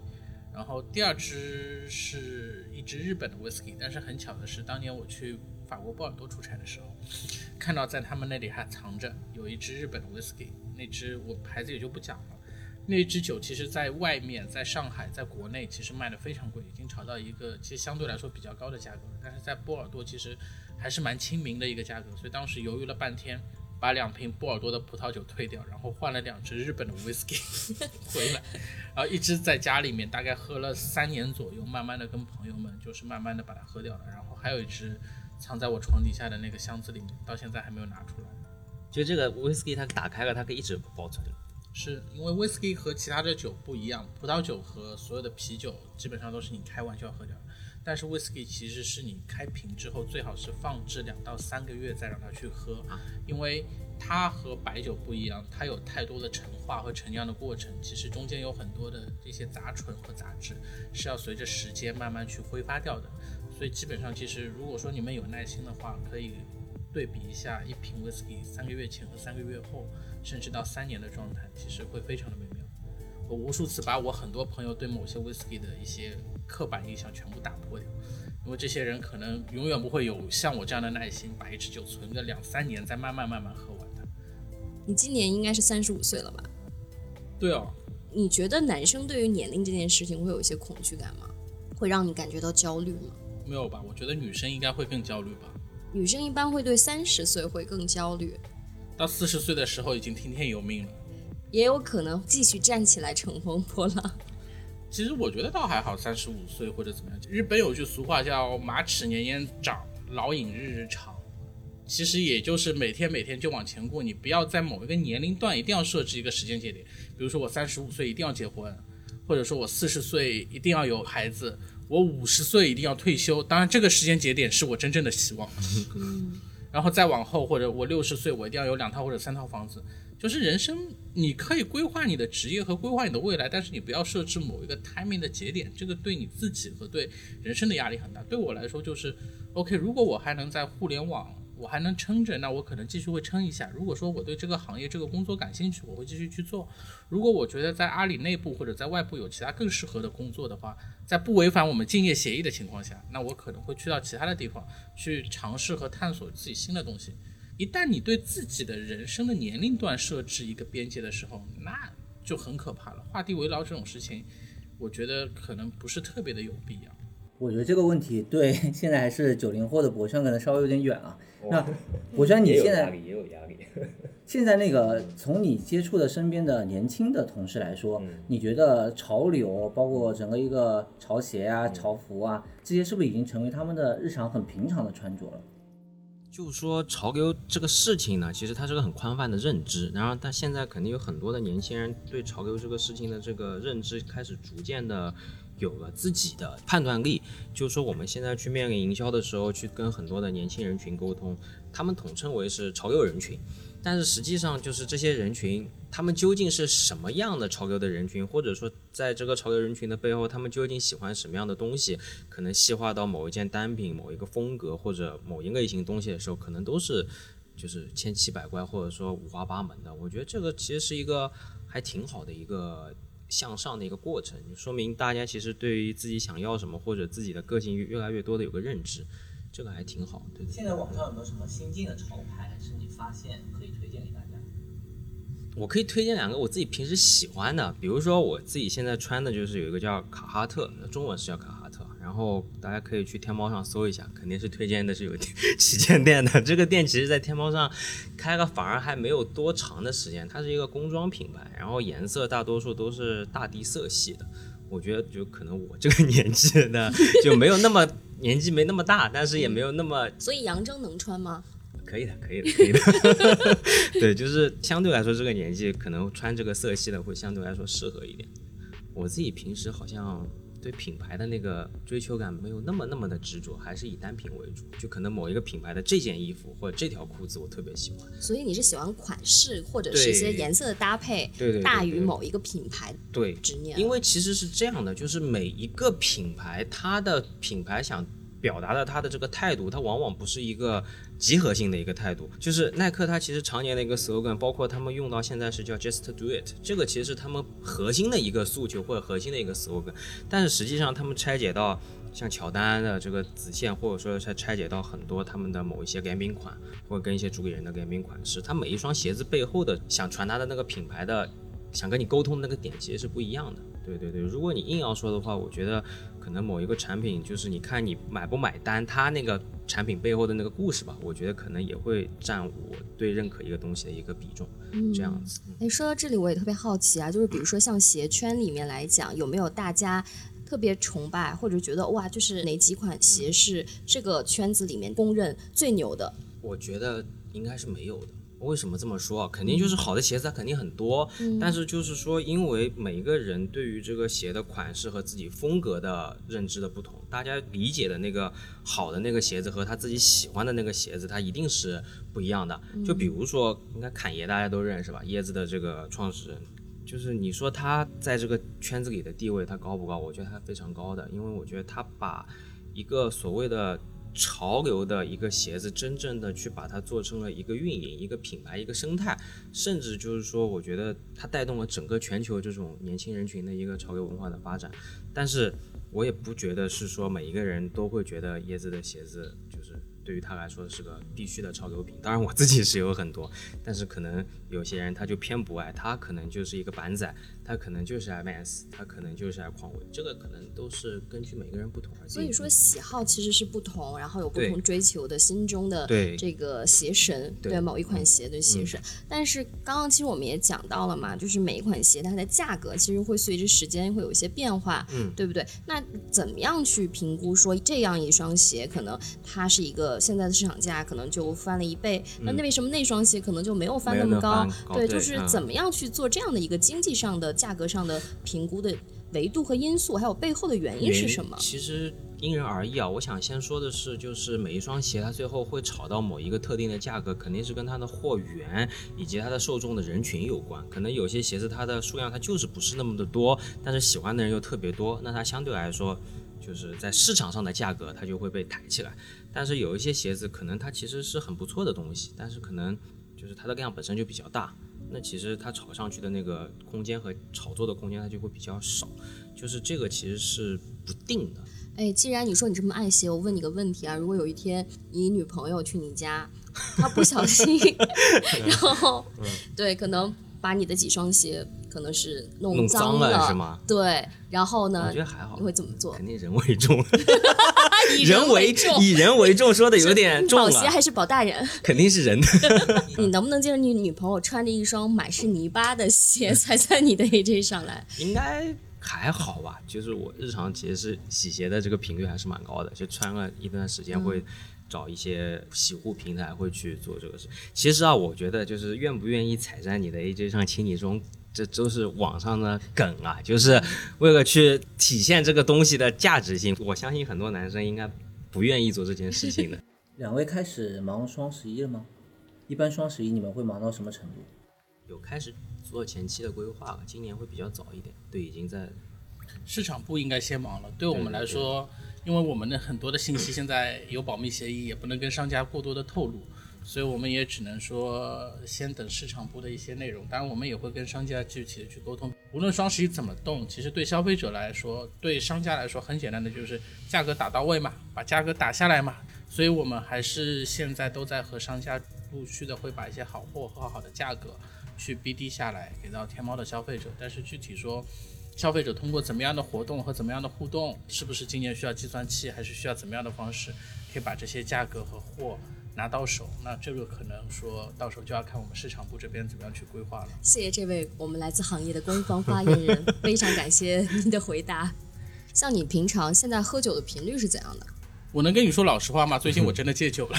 然后第二支是一支日本的 whisky，但是很巧的是，当年我去法国波尔多出差的时候，看到在他们那里还藏着有一支日本的 whisky，那支我牌子也就不讲了。那支酒其实在外面，在上海，在国内其实卖的非常贵，已经炒到一个其实相对来说比较高的价格了。但是在波尔多其实还是蛮亲民的一个价格，所以当时犹豫了半天，把两瓶波尔多的葡萄酒退掉，然后换了两支日本的 whisky 回来，然后一支在家里面大概喝了三年左右，慢慢的跟朋友们就是慢慢的把它喝掉了，然后还有一支藏在我床底下的那个箱子里面，到现在还没有拿出来。就这个 whisky 它打开了，它可以一直保存。是因为 whisky 和其他的酒不一样，葡萄酒和所有的啤酒基本上都是你开完就要喝掉的，但是 whisky 其实是你开瓶之后最好是放置两到三个月再让它去喝，因为它和白酒不一样，它有太多的陈化和陈酿的过程，其实中间有很多的这些杂醇和杂质是要随着时间慢慢去挥发掉的，所以基本上其实如果说你们有耐心的话，可以对比一下一瓶 whisky 三个月前和三个月后。甚至到三年的状态，其实会非常的美妙。我无数次把我很多朋友对某些 whisky 的一些刻板印象全部打破掉，因为这些人可能永远不会有像我这样的耐心，把一支酒存个两三年，再慢慢慢慢喝完的。你今年应该是三十五岁了吧？对哦。你觉得男生对于年龄这件事情会有一些恐惧感吗？会让你感觉到焦虑吗？没有吧？我觉得女生应该会更焦虑吧。女生一般会对三十岁会更焦虑。到四十岁的时候已经听天由命了，也有可能继续站起来乘风破浪。其实我觉得倒还好，三十五岁或者怎么样。日本有句俗话叫“马齿年年长，老隐日日长”，其实也就是每天每天就往前过，你不要在某一个年龄段一定要设置一个时间节点，比如说我三十五岁一定要结婚，或者说我四十岁一定要有孩子，我五十岁一定要退休。当然，这个时间节点是我真正的希望。然后再往后，或者我六十岁，我一定要有两套或者三套房子。就是人生，你可以规划你的职业和规划你的未来，但是你不要设置某一个 timing 的节点，这个对你自己和对人生的压力很大。对我来说，就是 OK。如果我还能在互联网。我还能撑着，那我可能继续会撑一下。如果说我对这个行业、这个工作感兴趣，我会继续去做。如果我觉得在阿里内部或者在外部有其他更适合的工作的话，在不违反我们竞业协议的情况下，那我可能会去到其他的地方去尝试和探索自己新的东西。一旦你对自己的人生的年龄段设置一个边界的时候，那就很可怕了。画地为牢这种事情，我觉得可能不是特别的有必要。我觉得这个问题对 现在还是九零后的博轩可能稍微有点远啊。那博轩，你现在也有压力。现在那个从你接触的身边的年轻的同事来说，你觉得潮流，包括整个一个潮鞋啊、潮服啊，这些是不是已经成为他们的日常很平常的穿着了？就说潮流这个事情呢，其实它是个很宽泛的认知，然后但现在肯定有很多的年轻人对潮流这个事情的这个认知开始逐渐的。有了自己的判断力，就说我们现在去面临营销的时候，去跟很多的年轻人群沟通，他们统称为是潮流人群，但是实际上就是这些人群，他们究竟是什么样的潮流的人群，或者说在这个潮流人群的背后，他们究竟喜欢什么样的东西，可能细化到某一件单品、某一个风格或者某一个类型东西的时候，可能都是就是千奇百怪或者说五花八门的。我觉得这个其实是一个还挺好的一个。向上的一个过程，就说明大家其实对于自己想要什么或者自己的个性越来越多的有个认知，这个还挺好。对。现在网上有没有什么新进的潮牌是你发现可以推荐？我可以推荐两个我自己平时喜欢的，比如说我自己现在穿的就是有一个叫卡哈特，中文是叫卡哈特。然后大家可以去天猫上搜一下，肯定是推荐的是有 旗舰店的。这个店其实，在天猫上开了反而还没有多长的时间。它是一个工装品牌，然后颜色大多数都是大地色系的。我觉得就可能我这个年纪的就没有那么年纪没那么大，但是也没有那么 所以杨铮能穿吗？可以的，可以的，可以的。对，就是相对来说这个年纪可能穿这个色系的会相对来说适合一点。我自己平时好像对品牌的那个追求感没有那么那么的执着，还是以单品为主。就可能某一个品牌的这件衣服或者这条裤子我特别喜欢。所以你是喜欢款式或者是一些颜色的搭配，对大于某一个品牌对，执念。因为其实是这样的，就是每一个品牌，它的品牌想表达的他的这个态度，它往往不是一个集合性的一个态度。就是耐克，它其实常年的一个 slogan，包括他们用到现在是叫 just do it，这个其实是他们核心的一个诉求或者核心的一个 slogan。但是实际上，他们拆解到像乔丹的这个子线，或者说是拆解到很多他们的某一些联名款，或者跟一些主理人的联名款式，它每一双鞋子背后的想传达的那个品牌的想跟你沟通的那个点其实是不一样的。对对对，如果你硬要说的话，我觉得可能某一个产品，就是你看你买不买单，它那个产品背后的那个故事吧，我觉得可能也会占我对认可一个东西的一个比重，这样子。哎，说到这里，我也特别好奇啊，就是比如说像鞋圈里面来讲，有没有大家特别崇拜或者觉得哇，就是哪几款鞋是这个圈子里面公认最牛的？我觉得应该是没有的。为什么这么说啊？肯定就是好的鞋子它肯定很多，但是就是说，因为每个人对于这个鞋的款式和自己风格的认知的不同，大家理解的那个好的那个鞋子和他自己喜欢的那个鞋子，它一定是不一样的。就比如说，应该侃爷大家都认识吧？椰子的这个创始人，就是你说他在这个圈子里的地位，他高不高？我觉得他非常高的，因为我觉得他把一个所谓的潮流的一个鞋子，真正的去把它做成了一个运营、一个品牌、一个生态，甚至就是说，我觉得它带动了整个全球这种年轻人群的一个潮流文化的发展。但是我也不觉得是说每一个人都会觉得椰子的鞋子就是对于他来说是个必须的潮流品。当然我自己是有很多，但是可能有些人他就偏不爱，他可能就是一个板仔，他可能就是爱 Vans，他可能就是爱匡威，这个可能都是根据每个人不同而定。所以说喜好其实是不同，然后有不同追求的心中的对这个鞋神，对对某一款鞋的鞋神。但是刚刚其实我们也讲到了嘛，就是每一款鞋它的价格其实会随着时间会有一些变化，嗯对不对？那怎么样去评估说这样一双鞋可能它是一个现在的市场价可能就翻了一倍，那那为什么那双鞋可能就没有翻那么高？对，就是嗯怎么样去做这样的一个经济上的价格上的评估的维度和因素，还有背后的原因是什么？其实因人而异啊。我想先说的是，就是每一双鞋它最后会炒到某一个特定的价格，肯定是跟它的货源以及它的受众的人群有关。可能有些鞋子它的数量它就是不是那么的多，但是喜欢的人又特别多，那它相对来说。就是在市场上的价格，它就会被抬起来。但是有一些鞋子，可能它其实是很不错的东西，但是可能就是它的量本身就比较大，那其实它炒上去的那个空间和炒作的空间它就会比较少。就是这个其实是不定的。哎，既然你说你这么爱鞋，我问你个问题啊，如果有一天你女朋友去你家，她不小心，然后、对，可能把你的几双鞋可能是弄弄脏了了是吗对，然后呢我觉，得还好你，会怎么做肯？定人为重，以 人为重，以人为重，说的有点重了，保鞋还是保大人？肯定是人的。你能不能接受你女朋友穿着一双满是泥巴的鞋踩在你的 AJ 上来？应该还好吧？就是我日常其实是洗鞋的这个频率还是蛮高的，就穿了一段时间会找一些洗护平台会去做这个事。其实啊，我觉得就是愿不愿意踩在你的 AJ 上亲你中。这都是网上的梗啊，就是为了去体现这个东西的价值性。我相信很多男生应该不愿意做这件事情的。两位开始忙双十一了吗？一般双十一你们会忙到什么程度？有开始做前期的规划了，今年会比较早一点。对，已经在市场部应该先忙了。对我们来说，因为我们的很多的信息现在有保密协议，也不能跟商家过多的透露，所以我们也只能说先等市场部的一些内容。当然，我们也会跟商家具体的去沟通。无论双十一怎么动，其实对消费者来说，对商家来说，很简单的就是价格打到位嘛，把价格打下来嘛。所以我们还是现在都在和商家陆续的会把一些好货和好的价格去 BD 下来，给到天猫的消费者。但是具体说，消费者通过怎么样的活动和怎么样的互动，是不是今年需要计算器，还是需要怎么样的方式，可以把这些价格和货拿到手。那这个可能说到时候就要看我们市场部这边怎么样去规划了。谢谢这位我们来自行业的官方发言人，非常感谢您的回答。像你平常现在喝酒的频率是怎样的？我能跟你说老实话吗？最近我真的戒酒了，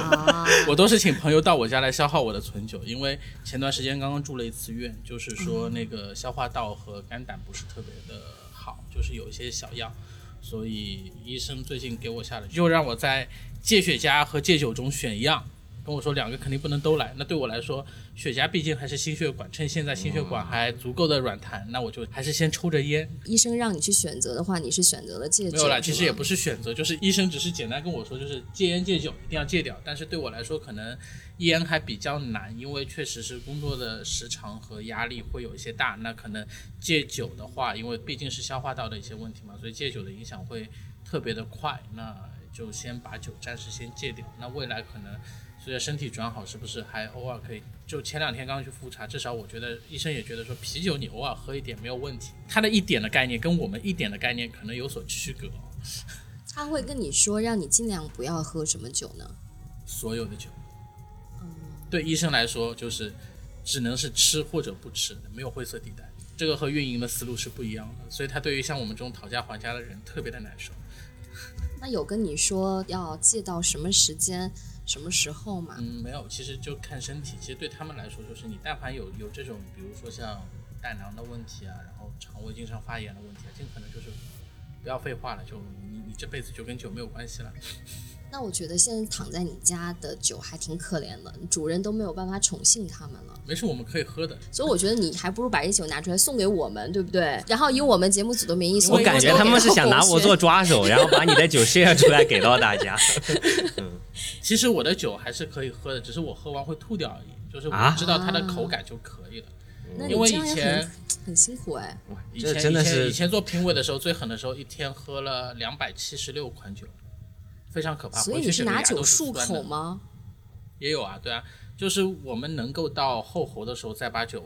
啊，我都是请朋友到我家来消耗我的存酒，因为前段时间刚刚住了一次院，就是说那个消化道和肝胆不是特别的好，就是有一些小恙，所以医生最近给我下了，又让我在戒雪茄和戒酒中选一样，跟我说两个肯定不能都来。那对我来说，雪茄毕竟还是心血管，趁现在心血管还足够的软弹，那我就还是先抽着烟，医生让你去选择的话，你是选择了戒酒？没有啦，其实也不是选择，就是医生只是简单跟我说，就是戒烟戒酒一定要戒掉。但是对我来说，可能烟还比较难，因为确实是工作的时长和压力会有一些大。那可能戒酒的话，因为毕竟是消化道的一些问题嘛，所以戒酒的影响会特别的快。那就先把酒暂时先戒掉。那未来可能随着身体转好，是不是还偶尔可以？就前两天刚刚去复查，至少我觉得医生也觉得说啤酒你偶尔喝一点没有问题。他的一点的概念跟我们一点的概念可能有所区隔。他会跟你说让你尽量不要喝什么酒呢？所有的酒。嗯对医生来说，就是只能是吃或者不吃，没有灰色地带。这个和运营的思路是不一样的，所以他对于像我们这种讨价还价的人特别的难受。他有跟你说要戒到什么时间、什么时候吗？嗯，没有，其实就看身体。其实对他们来说，就是你但凡有有这种，比如说像胆囊的问题啊，然后肠胃经常发炎的问题啊，尽可能就是不要废话了，就你你这辈子就跟酒没有关系了。那我觉得现在躺在你家的酒还挺可怜的，主人都没有办法宠幸他们了。没事，我们可以喝的。所以我觉得你还不如把这酒拿出来送给我们，对不对？然后以我们节目组的名义送我感觉他们是想拿 我做抓手，然后把你的酒 share 出来给到大家。其实我的酒还是可以喝的，只是我喝完会吐掉而已，就是我啊知道它的口感就可以了。那你因为这样也以前很很辛苦哎。以前真的是以前以前做评委的时候，最狠的时候一天喝了两百七十六款酒，非常可怕。所以你是拿酒漱？口吗？也有啊，对啊，就是我们能够到后喉的时候再把酒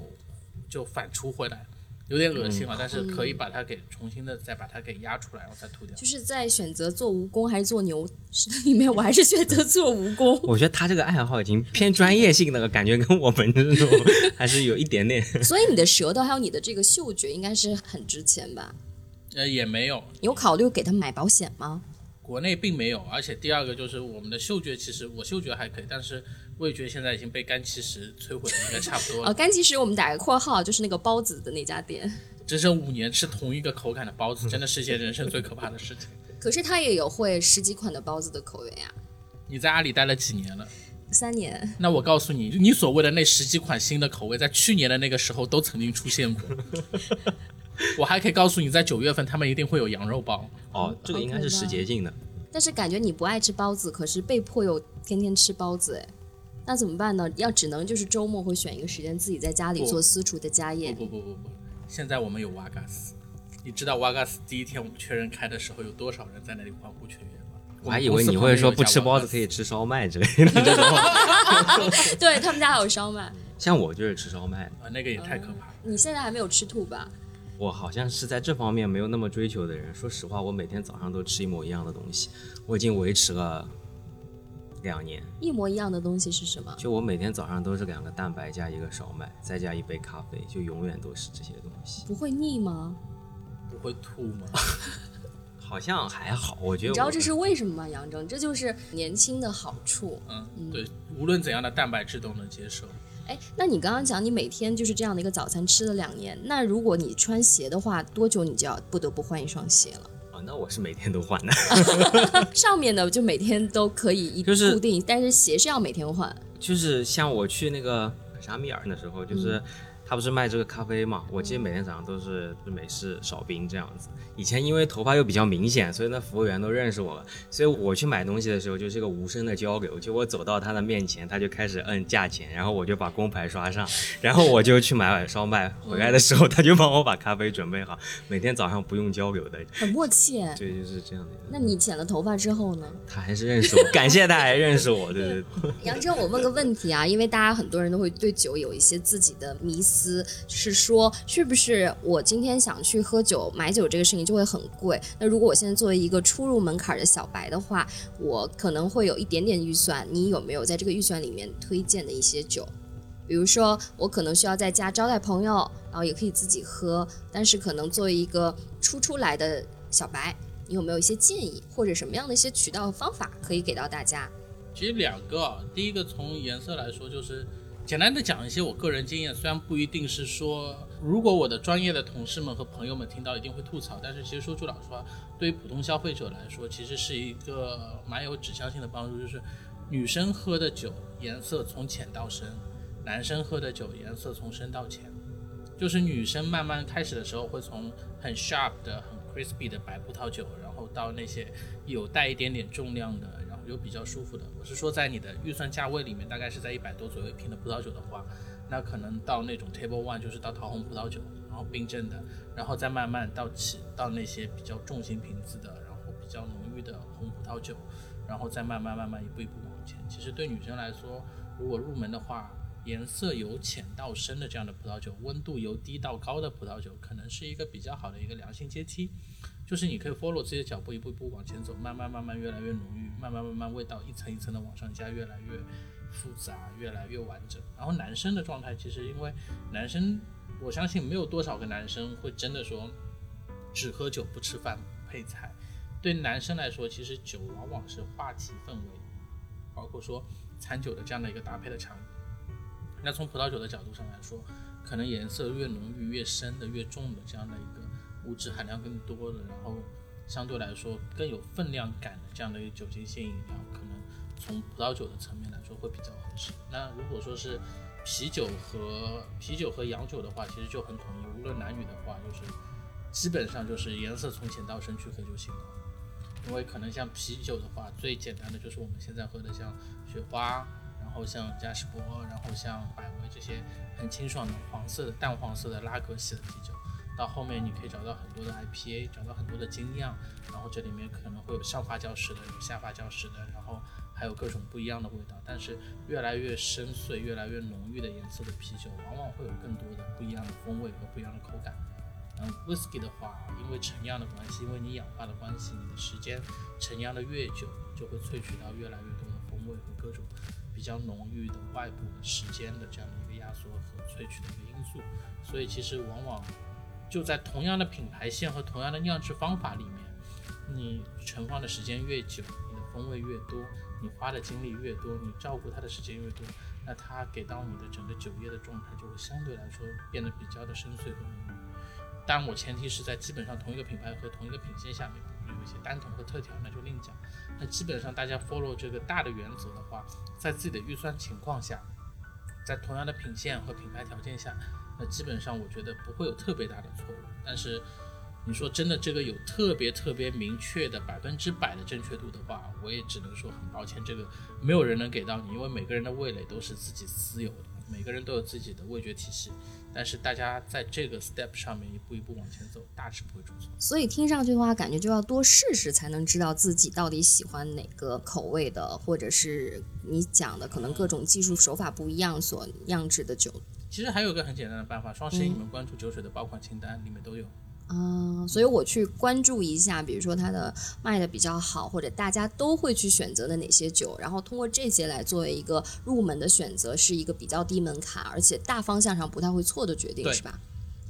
就反出回来，有点恶心了，但是可以把它给重新的再把它给压出来，然后再吐掉。就是在选择做蜈蚣还是做牛 里面，我还是选择做蜈蚣。我觉得他这个爱好已经偏专业性的，感觉跟我们这种还是有一点点。所以你的舌头还有你的这个嗅觉应该是很值钱吧？呃，也没有，你有考虑给他买保险吗？国内并没有，而且第二个就是我们的嗅觉，其实我嗅觉还可以，但是味觉现在已经被干其实摧毁的应该差不多呃，了。干其实我们打个括号，就是那个包子的那家店，整整五年吃同一个口感的包子，真的是一件人生最可怕的事情。可是他也有会十几款的包子的口味啊。你在阿里待了几年了？三年，那我告诉你，你所谓的那十几款新的口味，在去年的那个时候都曾经出现过。我还可以告诉你，在九月份他们一定会有羊肉包。哦，这个应该是时节性的。但是感觉你不爱吃包子，可是被迫又天天吃包子，哎，那怎么办呢？要只能就是周末会选一个时间自己在家里做私厨的家宴。不不不不不，现在我们有瓦嘎斯。你知道瓦嘎斯第一天我们确认开的时候有多少人在那里欢呼雀跃吗？我还以为你会说不吃包子可以。吃烧麦之类的 这种。对他们家还有烧麦，像我就是吃烧麦，啊，那个也太可怕了。你现在还没有吃吐吧？我好像是在这方面没有那么追求的人。说实话，我每天早上都吃一模一样的东西，我已经维持了两年。一模一样的东西是什么？就我每天早上都是两个蛋白加一个烧麦，再加一杯咖啡，就永远都是这些东西。不会腻吗？不会吐吗？好像还好，我觉得我你知道这是为什么吗？杨铮，这就是年轻的好处。嗯，对，无论怎样的蛋白质都能接受。哎，那你刚刚讲你每天就是这样的一个早餐吃了两年，那如果你穿鞋的话，多久你就要不得不换一双鞋了？啊，那我是每天都换的。上面的就每天都可以一就是固定，但是鞋是要每天换。就是像我去那个沙米尔的时候，就是他不是卖这个咖啡嘛，我记得每天早上都是美式少冰这样子。以前因为头发又比较明显，所以那服务员都认识我了，所以我去买东西的时候就是一个无声的交流，就我走到他的面前，他就开始摁价钱，然后我就把工牌刷上，然后我就去买碗烧麦，回来的时候他就帮我把咖啡准备好，每天早上不用交流的，很默契哎。对，就是这样的。那你剪了头发之后呢？他还是认识我，感谢他还认识我，对对对。杨真，我问个问题啊，因为大家很多人都会对酒有一些自己的迷思思，是说是不是我今天想去喝酒买酒这个事情就会很贵？那如果我现在作为一个初入门槛的小白的话，我可能会有一点点预算，你有没有在这个预算里面推荐的一些酒？比如说，我可能需要在家招待朋友，然后也可以自己喝，但是可能作为一个初出来的小白，你有没有一些建议，或者什么样的一些渠道和方法可以给到大家？其实两个啊，第一个从颜色来说，就是简单的讲一些我个人经验，虽然不一定是说，如果我的专业的同事们和朋友们听到一定会吐槽，但是其实说句老实话，对于普通消费者来说，其实是一个蛮有指向性的帮助，就是女生喝的酒颜色从浅到深，男生喝的酒颜色从深到浅，就是女生慢慢开始的时候会从很 sharp 的、很 crispy 的白葡萄酒，然后到那些有带一点点重量的。有比较舒服的，我是说在你的预算价位里面，大概是在一百多左右一瓶的葡萄酒的话，那可能到那种 Table One 就是到桃红葡萄酒，然后冰镇的，然后再慢慢到起到那些比较重型瓶子的，然后比较浓郁的红葡萄酒，然后再慢慢慢慢一步一步往前。其实对女生来说，如果入门的话，颜色由浅到深的这样的葡萄酒，温度由低到高的葡萄酒，可能是一个比较好的一个良性阶梯。就是你可以 follow 自己的脚步，一步一步往前走，慢慢慢慢越来越浓郁，慢慢慢慢味道一层一层的往上加，越来越复杂，越来越完整。然后男生的状态，其实因为男生，我相信没有多少个男生会真的说只喝酒不吃饭配菜。对男生来说，其实酒往往是话题氛围，包括说餐酒的这样的一个搭配的场景。那从葡萄酒的角度上来说，可能颜色越浓郁、越深的、越重的这样的一个。物质含量更多的，然后相对来说更有分量感的这样的一个酒精性饮料，可能从葡萄酒的层面来说会比较合适。那如果说是啤酒和啤酒和洋酒的话，其实就很统一，无论男女的话，就是基本上就是颜色从浅到深去喝就行了。因为可能像啤酒的话，最简单的就是我们现在喝的像雪花，然后像嘉士伯，然后像百威这些很清爽的黄色的淡黄色的拉格系的啤酒。到后面你可以找到很多的 IPA，找到很多的精酿，然后这里面可能会有上发酵式的，有下发酵式的，然后还有各种不一样的味道。但是越来越深邃、越来越浓郁的颜色的啤酒，往往会有更多的不一样的风味和不一样的口感。嗯，Whisky 的话，因为陈酿的关系，因为你氧化的关系，你的时间陈酿的越久，就会萃取到越来越多的风味和各种比较浓郁的外部的时间的这样的一个压缩和萃取的一个因素。所以其实往往。就在同样的品牌线和同样的酿制方法里面，你存放的时间越久，你的风味越多，你花的精力越多，你照顾它的时间越多，那它给到你的整个酒业的状态就会相对来说变得比较的深邃和浓郁。但我前提是在基本上同一个品牌和同一个品线下面，有一些单桶和特调那就另讲。那基本上大家 follow 这个大的原则的话，在自己的预算情况下，在同样的品线和品牌条件下。那基本上我觉得不会有特别大的错误，但是你说真的这个有特别特别明确的百分之百的正确度的话，我也只能说很抱歉，这个没有人能给到你，因为每个人的味蕾都是自己私有的，每个人都有自己的味觉体系。但是大家在这个 step 上面一步一步往前走，大致不会出错。所以听上去的话，感觉就要多试试，才能知道自己到底喜欢哪个口味的，或者是你讲的可能各种技术手法不一样所酿制的酒。其实还有个很简单的办法，双十一你们关注酒水的爆款清单，里面都有。嗯，所以我去关注一下，比如说它的卖的比较好，或者大家都会去选择的哪些酒，然后通过这些来作为一个入门的选择，是一个比较低门槛，而且大方向上不太会错的决定，是吧？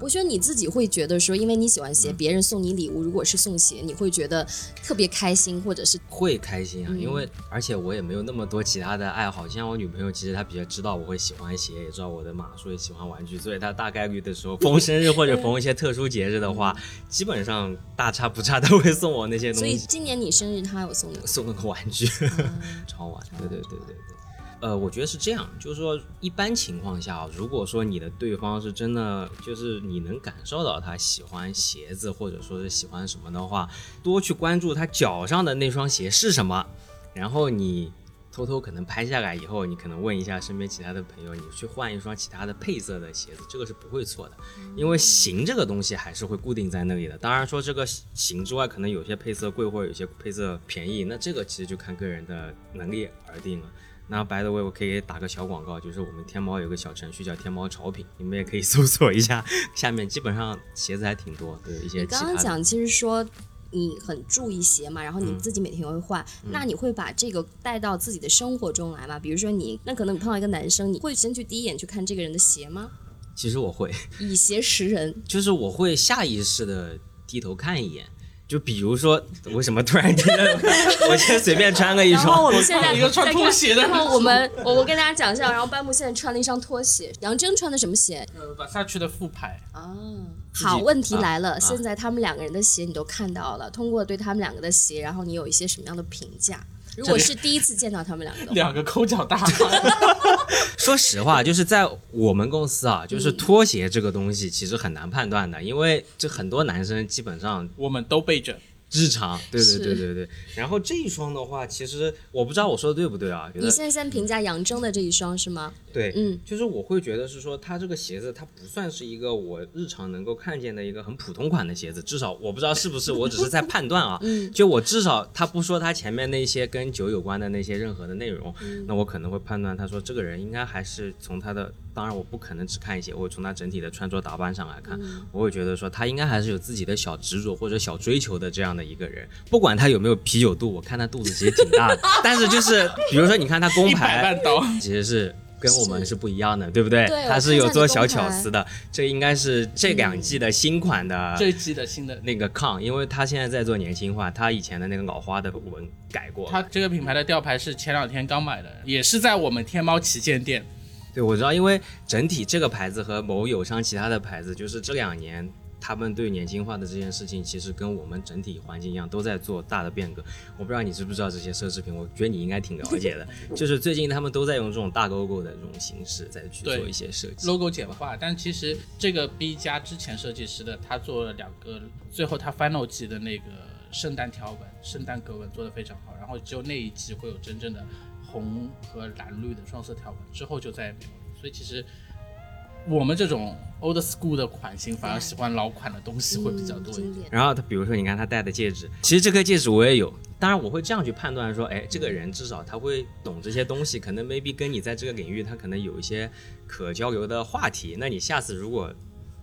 我觉得你自己会觉得说，因为你喜欢鞋，别人送你礼物，如果是送鞋，你会觉得特别开心，或者是会开心啊。因为而且我也没有那么多其他的爱好，像我女朋友，其实她比较知道我会喜欢鞋，也知道我的码数，也喜欢玩具，所以她大概率的时候逢生日或者 逢一些特殊节日的话，基本上大差不差都会送我那些东西。所以今年你生日，她有送你送了个玩具，超玩。对对对对对。呃，我觉得是这样，就是说，一般情况下，如果说你的对方是真的，就是你能感受到他喜欢鞋子，或者说是喜欢什么的话，多去关注他脚上的那双鞋是什么，然后你偷偷可能拍下来以后，你可能问一下身边其他的朋友，你去换一双其他的配色的鞋子，这个是不会错的，因为型这个东西还是会固定在那里的。当然说这个型之外，可能有些配色贵或者有些配色便宜，那这个其实就看个人的能力而定了。那 by the way，我可以打个小广告，就是我们天猫有个小程序叫天猫潮品，你们也可以 搜索一下，下面基本上鞋子还挺多，对一些你。刚刚讲，其实说你很注意鞋嘛，然后你自己每天会换，那你会把这个带到自己的生活中来吗？比如说你，那可能你碰到一个男生，你会先去第一眼去看这个人的鞋吗？其实我会，以鞋识人，就是我会下意识的低头看一眼。就比如说，为什么突然觉得 我先随便穿个一然后双，我们现在 一个穿拖鞋的然后我们 我我跟大家讲一下，然后班木现在穿了一双拖鞋，杨铮穿的什么鞋呃，把下去的副牌，啊？好，问题来了，啊现在他们两个人的鞋你都看到了，通过对他们两个的鞋，然后你有一些什么样的评价？如果是第一次见到他们两个，两个抠脚大汉，说实话，就是在我们公司啊，就是拖鞋这个东西其实很难判断的，因为这很多男生基本上我们都背着。日常，对对对对对。然后这一双的话，其实我不知道我说的对不对啊？你现在先评价杨铮的这一双是吗？对，嗯，就是我会觉得是说，它这个鞋子它不算是一个我日常能够看见的一个很普通款的鞋子，至少我不知道是不是，我只是在判断啊。嗯，就我至少他不说他前面那些跟酒有关的那些任何的内容，嗯那我可能会判断他说这个人应该还是从他的，当然我不可能只看一些，我会从他整体的穿着打扮上来看，嗯我会觉得说他应该还是有自己的小执着或者小追求的这样的一个人，不管他有没有啤酒肚，我看他肚子其实挺大的，但是就是比如说你看他工牌，其实是。跟我们是不一样的，对不对？对他是有做小巧思的，这应该是这两季的新款的这一季的新的，那个抗，因为他现在在做年轻化，他以前的那个老花的纹改过了。它这个品牌的吊牌是前两天刚买的，也是在我们天猫旗舰店。对，我知道，因为整体这个牌子和某友商其他的牌子，就是这两年他们对年轻化的这件事情，其实跟我们整体环境一样，都在做大的变革。我不知道你知不知道这些奢侈品，我觉得你应该挺了解的。就是最近他们都在用这种大 logo 的这种形式再去做一些设计。logo 简化，但其实这个 B 加之前设计师的，他做了两个，最后他 final 季的那个圣诞条纹、圣诞格纹做的非常好，然后只有那一季会有真正的红和蓝绿的双色条纹，之后就再也没有了。所以其实我们这种 old school 的款型，反而喜欢老款的东西会比较多一点。经典。然后他比如说，你看他戴的戒指，其实这颗戒指我也有。当然，我会这样去判断说，哎，这个人至少他会懂这些东西，可能 maybe 跟你在这个领域他可能有一些可交流的话题。那你下次如果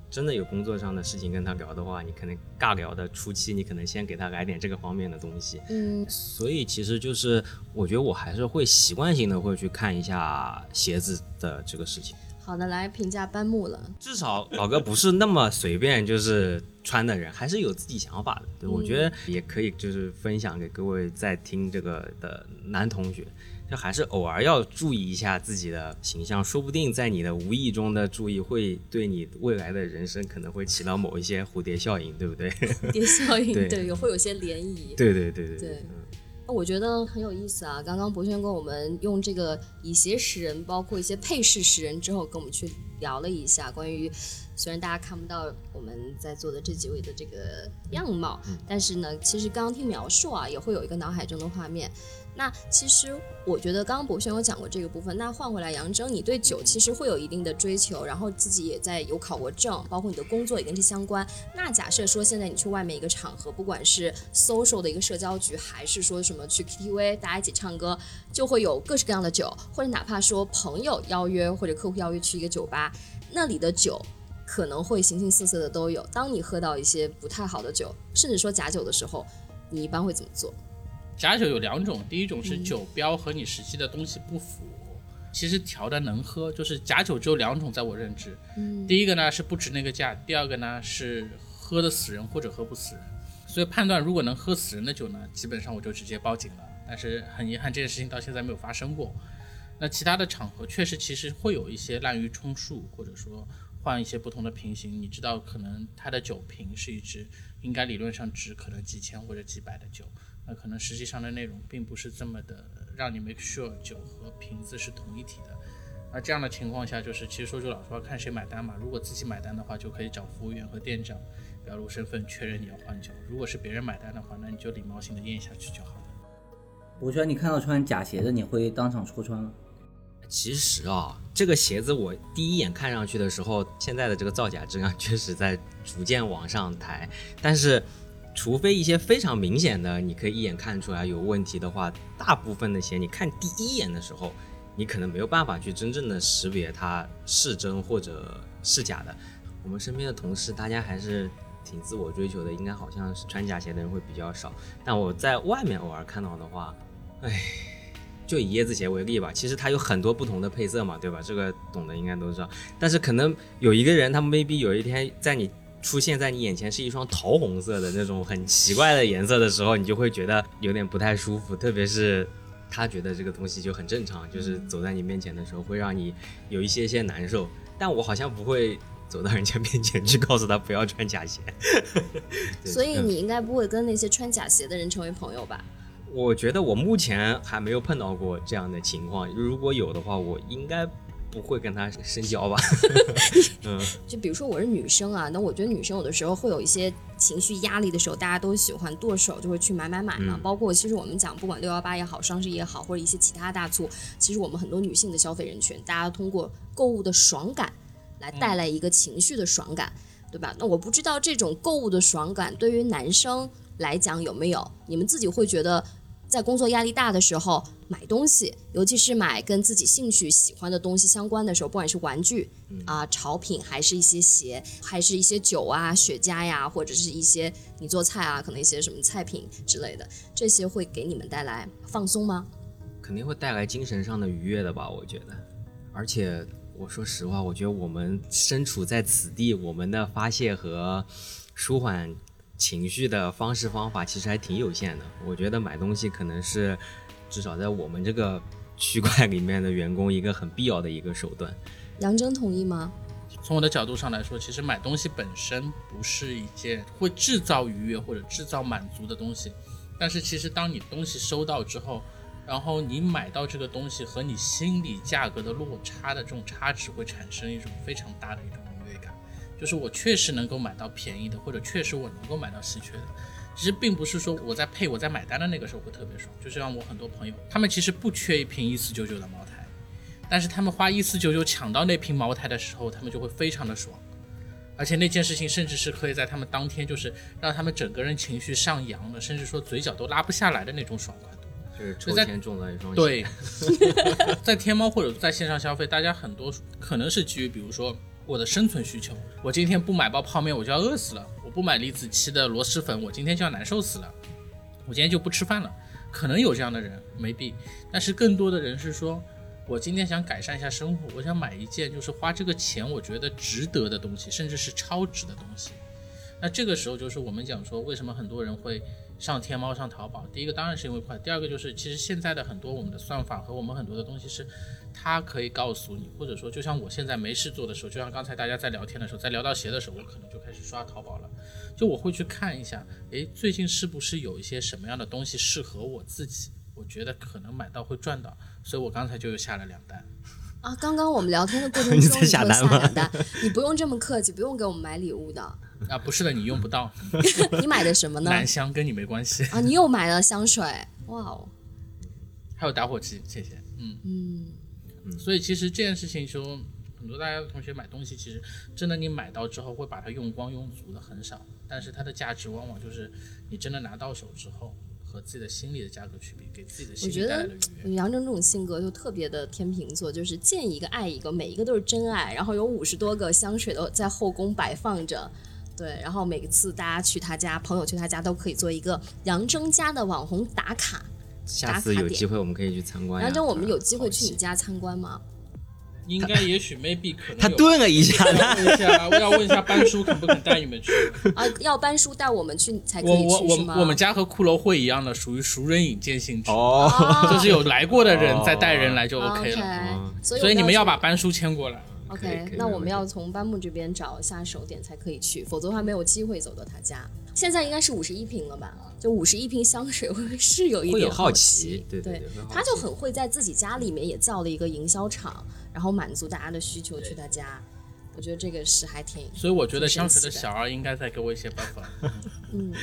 真的有工作上的事情跟他聊的话，你可能尬聊的初期，你可能先给他来点这个方面的东西。嗯，所以其实就是，我觉得我还是会习惯性的会去看一下鞋子的这个事情。好的，来评价班木了。至少老哥不是那么随便就是穿的人，还是有自己想法的。对，我觉得也可以就是分享给各位在听这个的男同学，就还是偶尔要注意一下自己的形象，说不定在你的无意中的注意，会对你未来的人生可能会起到某一些蝴蝶效应，对不对？蝴蝶效应，对 对，有会有些涟漪。对对对对对我觉得很有意思啊！刚刚博轩跟我们用这个以鞋识人，包括一些配饰识人之后，跟我们去聊了一下关于，虽然大家看不到我们在座的这几位的这个样貌，但是呢，其实刚刚听描述啊，也会有一个脑海中的画面。那其实我觉得刚刚博轩有讲过这个部分。那换回来，杨铮，你对酒其实会有一定的追求，然后自己也在有考过证，包括你的工作也跟这相关。那假设说现在你去外面一个场合，不管是 social 的一个社交局，还是说什么去 KTV 大家一起唱歌，就会有各式各样的酒，或者哪怕说朋友邀约或者客户邀约去一个酒吧，那里的酒。可能会形形色色的都有。当你喝到一些不太好的酒，甚至说假酒的时候，你一般会怎么做？假酒有两种，第一种是酒标和你实际的东西不符，其实调的能喝，就是假酒只有两种，在我认知，第一个呢是不值那个价，第二个呢是喝的死人或者喝不死人。所以判断如果能喝死人的酒呢，基本上我就直接报警了。但是很遗憾，这件事情到现在没有发生过。那其他的场合确实其实会有一些滥竽充数，或者说换一些不同的瓶型。你知道，可能它的酒瓶是一支应该理论上值可能几千或者几百的酒，那可能实际上的内容并不是这么的让你 make sure 酒和瓶子是同一体的。那这样的情况下，就是其实说句老实话，看谁买单嘛。如果自己买单的话，就可以找服务员和店长表露身份，确认你要换酒；如果是别人买单的话，那你就礼貌性的咽下去就好了。我觉得你看到穿假鞋的，你会当场戳穿吗？其实啊，这个鞋子我第一眼看上去的时候，现在的这个造假质量确实在逐渐往上抬。但是，除非一些非常明显的，你可以一眼看出来有问题的话，大部分的鞋你看第一眼的时候，你可能没有办法去真正的识别它是真或者是假的。我们身边的同事，大家还是挺自我追求的，应该好像是穿假鞋的人会比较少。但我在外面偶尔看到的话，哎，就以椰子鞋为例吧，其实它有很多不同的配色嘛，对吧？这个懂的应该都知道。但是可能有一个人，他 maybe 有一天在你出现在你眼前是一双桃红色的那种很奇怪的颜色的时候，你就会觉得有点不太舒服，特别是他觉得这个东西就很正常，就是走在你面前的时候会让你有一些些难受。但我好像不会走到人家面前去告诉他不要穿假鞋。所以你应该不会跟那些穿假鞋的人成为朋友吧？我觉得我目前还没有碰到过这样的情况，如果有的话，我应该不会跟他深交吧。嗯，就比如说我是女生啊，那我觉得女生有的时候会有一些情绪压力的时候，大家都喜欢剁手，就会去买买买嘛。嗯包括其实我们讲，不管六幺八也好，双十一也好，或者一些其他大促，其实我们很多女性的消费人群，大家通过购物的爽感来带来一个情绪的爽感，对吧？那我不知道这种购物的爽感对于男生来讲有没有？你们自己会觉得？在工作压力大的时候买东西，尤其是买跟自己兴趣喜欢的东西相关的时候，不管是玩具啊、潮品，还是一些鞋，还是一些酒啊、雪茄呀，或者是一些你做菜啊，可能一些什么菜品之类的，这些会给你们带来放松吗？肯定会带来精神上的愉悦的吧？我觉得，而且我说实话，我觉得我们身处在此地，我们的发泄和舒缓情绪的方式方法其实还挺有限的。我觉得买东西可能是至少在我们这个区块里面的员工一个很必要的一个手段。杨真同意吗？从我的角度上来说，其实买东西本身不是一件会制造愉悦或者制造满足的东西，但是其实当你东西收到之后，然后你买到这个东西和你心理价格的落差的这种差值，会产生一种非常大的一种就是我确实能够买到便宜的，或者确实我能够买到稀缺的。其实并不是说我在配我在买单的那个时候会特别爽，就是让我很多朋友，他们其实不缺一瓶一四九九的茅台，但是他们花一四九九抢到那瓶茅台的时候，他们就会非常的爽，而且那件事情甚至是可以在他们当天就是让他们整个人情绪上扬的，甚至说嘴角都拉不下来的那种爽快度。就是抽在签中了一双鞋，对，在天猫或者在线上消费，大家很多可能是基于比如说我的生存需求，我今天不买包泡面我就要饿死了，我不买李子柒的螺蛳粉我今天就要难受死了，我今天就不吃饭了。可能有这样的人没必但是更多的人是说，我今天想改善一下生活，我想买一件就是花这个钱我觉得值得的东西，甚至是超值的东西。那这个时候就是我们讲说，为什么很多人会上天猫、上淘宝？第一个当然是因为快，第二个就是其实现在的很多我们的算法和我们很多的东西是，它可以告诉你，或者说就像我现在没事做的时候，就像刚才大家在聊天的时候，在聊到鞋的时候，我可能就开始刷淘宝了，就我会去看一下，诶，最近是不是有一些什么样的东西适合我自己？我觉得可能买到会赚到，所以我刚才就又下了两单。啊，刚刚我们聊天的过程 中，你给我下单吗下两单，你不用这么客气，不用给我们买礼物的。啊，不是的，你用不到，你买的什么呢？男香跟你没关系。啊，你又买了香水，哇哦，还有打火机，谢谢。嗯嗯，所以其实这件事情说，很多大家的同学买东西，其实真的你买到之后会把它用光用足的很少，但是它的价值往往就是你真的拿到手之后和自己的心里的价格去比，给自己的我觉得心理带来的愉悦。杨峥这种性格就特别的天秤座，就是见一个爱一个，每一个都是真爱，然后有五十多个香水都在后宫摆放着。对，然后每次大家去他家，朋友去他家都可以做一个杨铮家的网红打卡。下次有机会我们可以去参观呀。杨铮，我们有机会去你家参观吗？应该也许 maybe 可能他顿了一下，顿了一下，我要问一下班叔肯不肯带你们去？啊，要班叔带我们去才可我我以去是吗？我我们家和骷髅会一样的，属于熟人引荐性质，哦，啊就是有来过的人再带人来就啊 OK 了。嗯所以你们要把把。班叔牵过来。OK，那我们要从班木这边找下手点才可以去，否则的话没有机会走到他家。现在应该是五十一瓶了吧？就五十一瓶香水，会不会是有一点好奇奇？对对对对他就很会在自己家里面也造了一个营销场，然后满足大家的需求去他家。我觉得这个是还挺所以我觉得香水的小二应该再给我一些 buffer。嗯，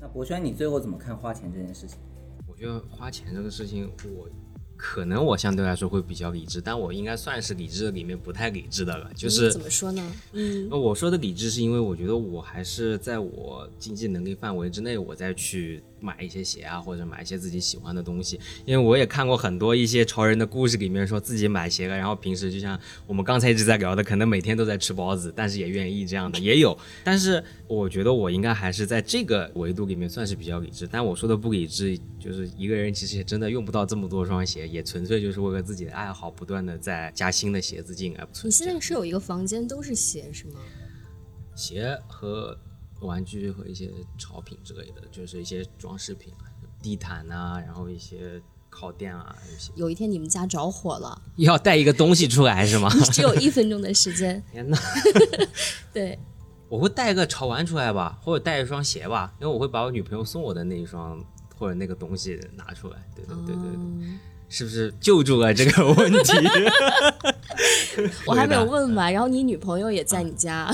那博轩，你最后怎么看花钱这件事情？我觉得花钱这个事情，我可能我相对来说会比较理智，但我应该算是理智的里面不太理智的了。就是嗯怎么说呢？嗯呃我说的理智是因为我觉得我还是在我经济能力范围之内，我再去买一些鞋啊，或者买一些自己喜欢的东西。因为我也看过很多一些潮人的故事，里面说自己买鞋了，然后平时就像我们刚才一直在聊的，可能每天都在吃包子，但是也愿意这样的也有。但是我觉得我应该还是在这个维度里面算是比较理智。但我说的不理智，就是一个人其实也真的用不到这么多双鞋，也纯粹就是为了自己的爱好，不断的在加新的鞋子进来。你现在是有一个房间都是鞋是吗？鞋和玩具和一些潮品之类的，就是一些装饰品啊，地毯啊，然后一些靠垫啊，一些有一天你们家着火了，要带一个东西出来是吗？只有一分钟的时间。天哪！对，我会带一个潮玩出来吧，或者带一双鞋吧，因为我会把我女朋友送我的那一双或者那个东西拿出来。对对对对对，嗯是不是救助了这个问题？我还没有问完，然后你女朋友也在你家，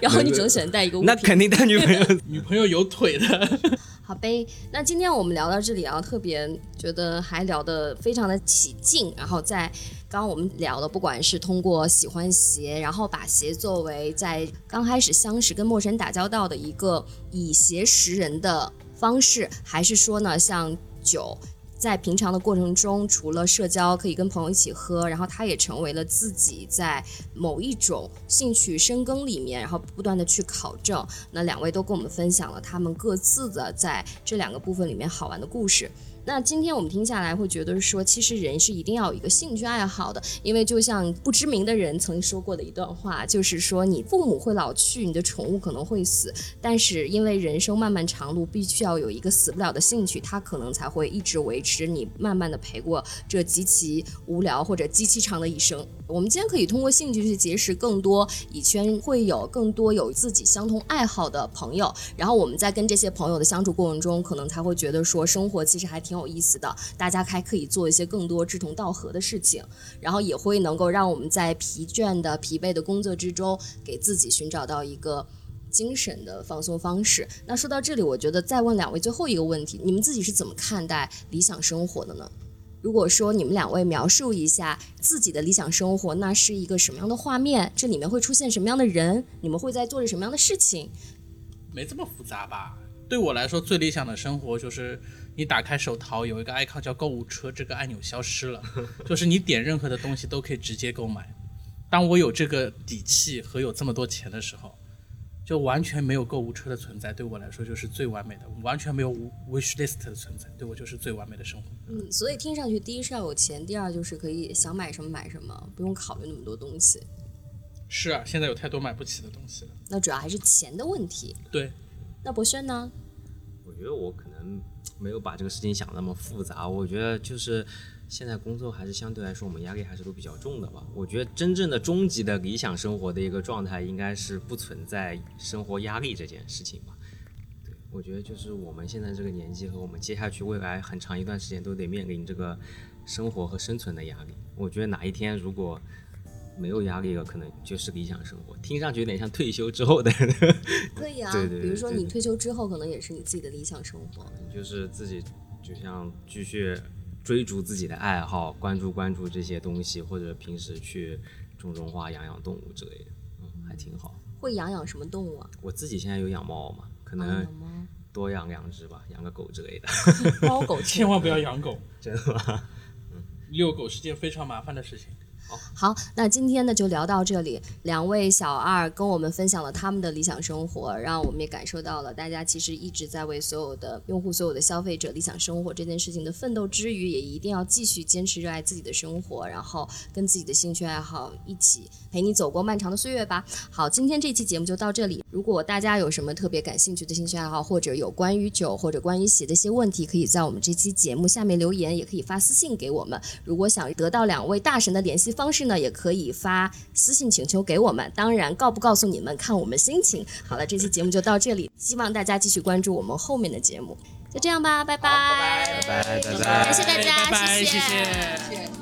然后你只能选择带一个物品。那肯定带女朋友。女朋友有腿的，好呗，那今天我们聊到这里啊，特别觉得还聊得非常的起劲。然后在刚刚我们聊的，不管是通过喜欢鞋，然后把鞋作为在刚开始相识跟陌生人打交道的一个以鞋识人的方式，还是说呢，像酒。在平常的过程中，除了社交可以跟朋友一起喝，然后他也成为了自己在某一种兴趣深耕里面，然后不断的去考证。那两位都跟我们分享了他们各自的在这两个部分里面好玩的故事。那今天我们听下来会觉得说，其实人是一定要有一个兴趣爱好的，因为就像不知名的人曾经说过的一段话，就是说你父母会老去，你的宠物可能会死，但是因为人生漫漫长路，必须要有一个死不了的兴趣，它可能才会一直维持你慢慢的陪过这极其无聊或者极其长的一生。我们今天可以通过兴趣去结识更多以圈会有更多有自己相同爱好的朋友，然后我们在跟这些朋友的相处过程中，可能才会觉得说生活其实还挺有意思的，大家还可以做一些更多志同道合的事情，然后也会能够让我们在疲倦的、疲惫的工作之中，给自己寻找到一个。精神的放松方式。那说到这里，我觉得再问两位最后一个问题：你们自己是怎么看待理想生活的呢？如果说你们两位描述一下自己的理想生活，那是一个什么样的画面？这里面会出现什么样的人？你们会在做着什么样的事情？没这么复杂吧？对我来说，最理想的生活就是你打开手淘，有一个 icon 叫购物车，这个按钮消失了，就是你点任何的东西都可以直接购买。当我有这个底气和有这么多钱的时候，就完全没有购物车的存在，对我来说就是最完美的，完全没有 wish list 的存在，对我就是最完美的生活。嗯，所以听上去，第一是要有钱，第二就是可以想买什么买什么，不用考虑那么多东西。是啊，现在有太多买不起的东西了。那主要还是钱的问题。对，那博轩呢？我觉得我可能没有把这个事情想那么复杂。我觉得就是现在工作还是相对来说我们压力还是都比较重的吧。我觉得真正的终极的理想生活的一个状态，应该是不存在生活压力这件事情吧。对，我觉得就是我们现在这个年纪和我们接下去未来很长一段时间都得面临这个生活和生存的压力。我觉得哪一天如果没有压力了，可能就是理想生活。听上去有点像退休之后的，可以啊，对对对比如说你退休之后，可能也是你自己的理想生活。就是自己就像继续追逐自己的爱好，关注关注这些东西，或者平时去种种花、养养动物之类的，嗯，还挺好。会养养什么动物啊？我自己现在有养猫嘛，可啊能、多养两只吧，养个狗之类的。猫狗 千万不要养狗，真的吗？遛狗是件非常麻烦的事情。好，那今天呢就聊到这里。两位小二跟我们分享了他们的理想生活，让我们也感受到了大家其实一直在为所有的用户、所有的消费者理想生活这件事情的奋斗之余，也一定要继续坚持热爱自己的生活，然后跟自己的兴趣爱好一起陪你走过漫长的岁月吧。好，今天这期节目就到这里。如果大家有什么特别感兴趣的兴趣爱好，或者有关于酒或者关于鞋的一些问题，可以在我们这期节目下面留言，也可以发私信给我们。如果想得到两位大神的联系方式呢，也可以发私信请求给我们。当然，告不告诉你们看我们心情。好了，这期节目就到这里，希望大家继续关注我们后面的节目。就这样吧，拜拜，拜拜拜拜感谢大家，拜拜，谢谢谢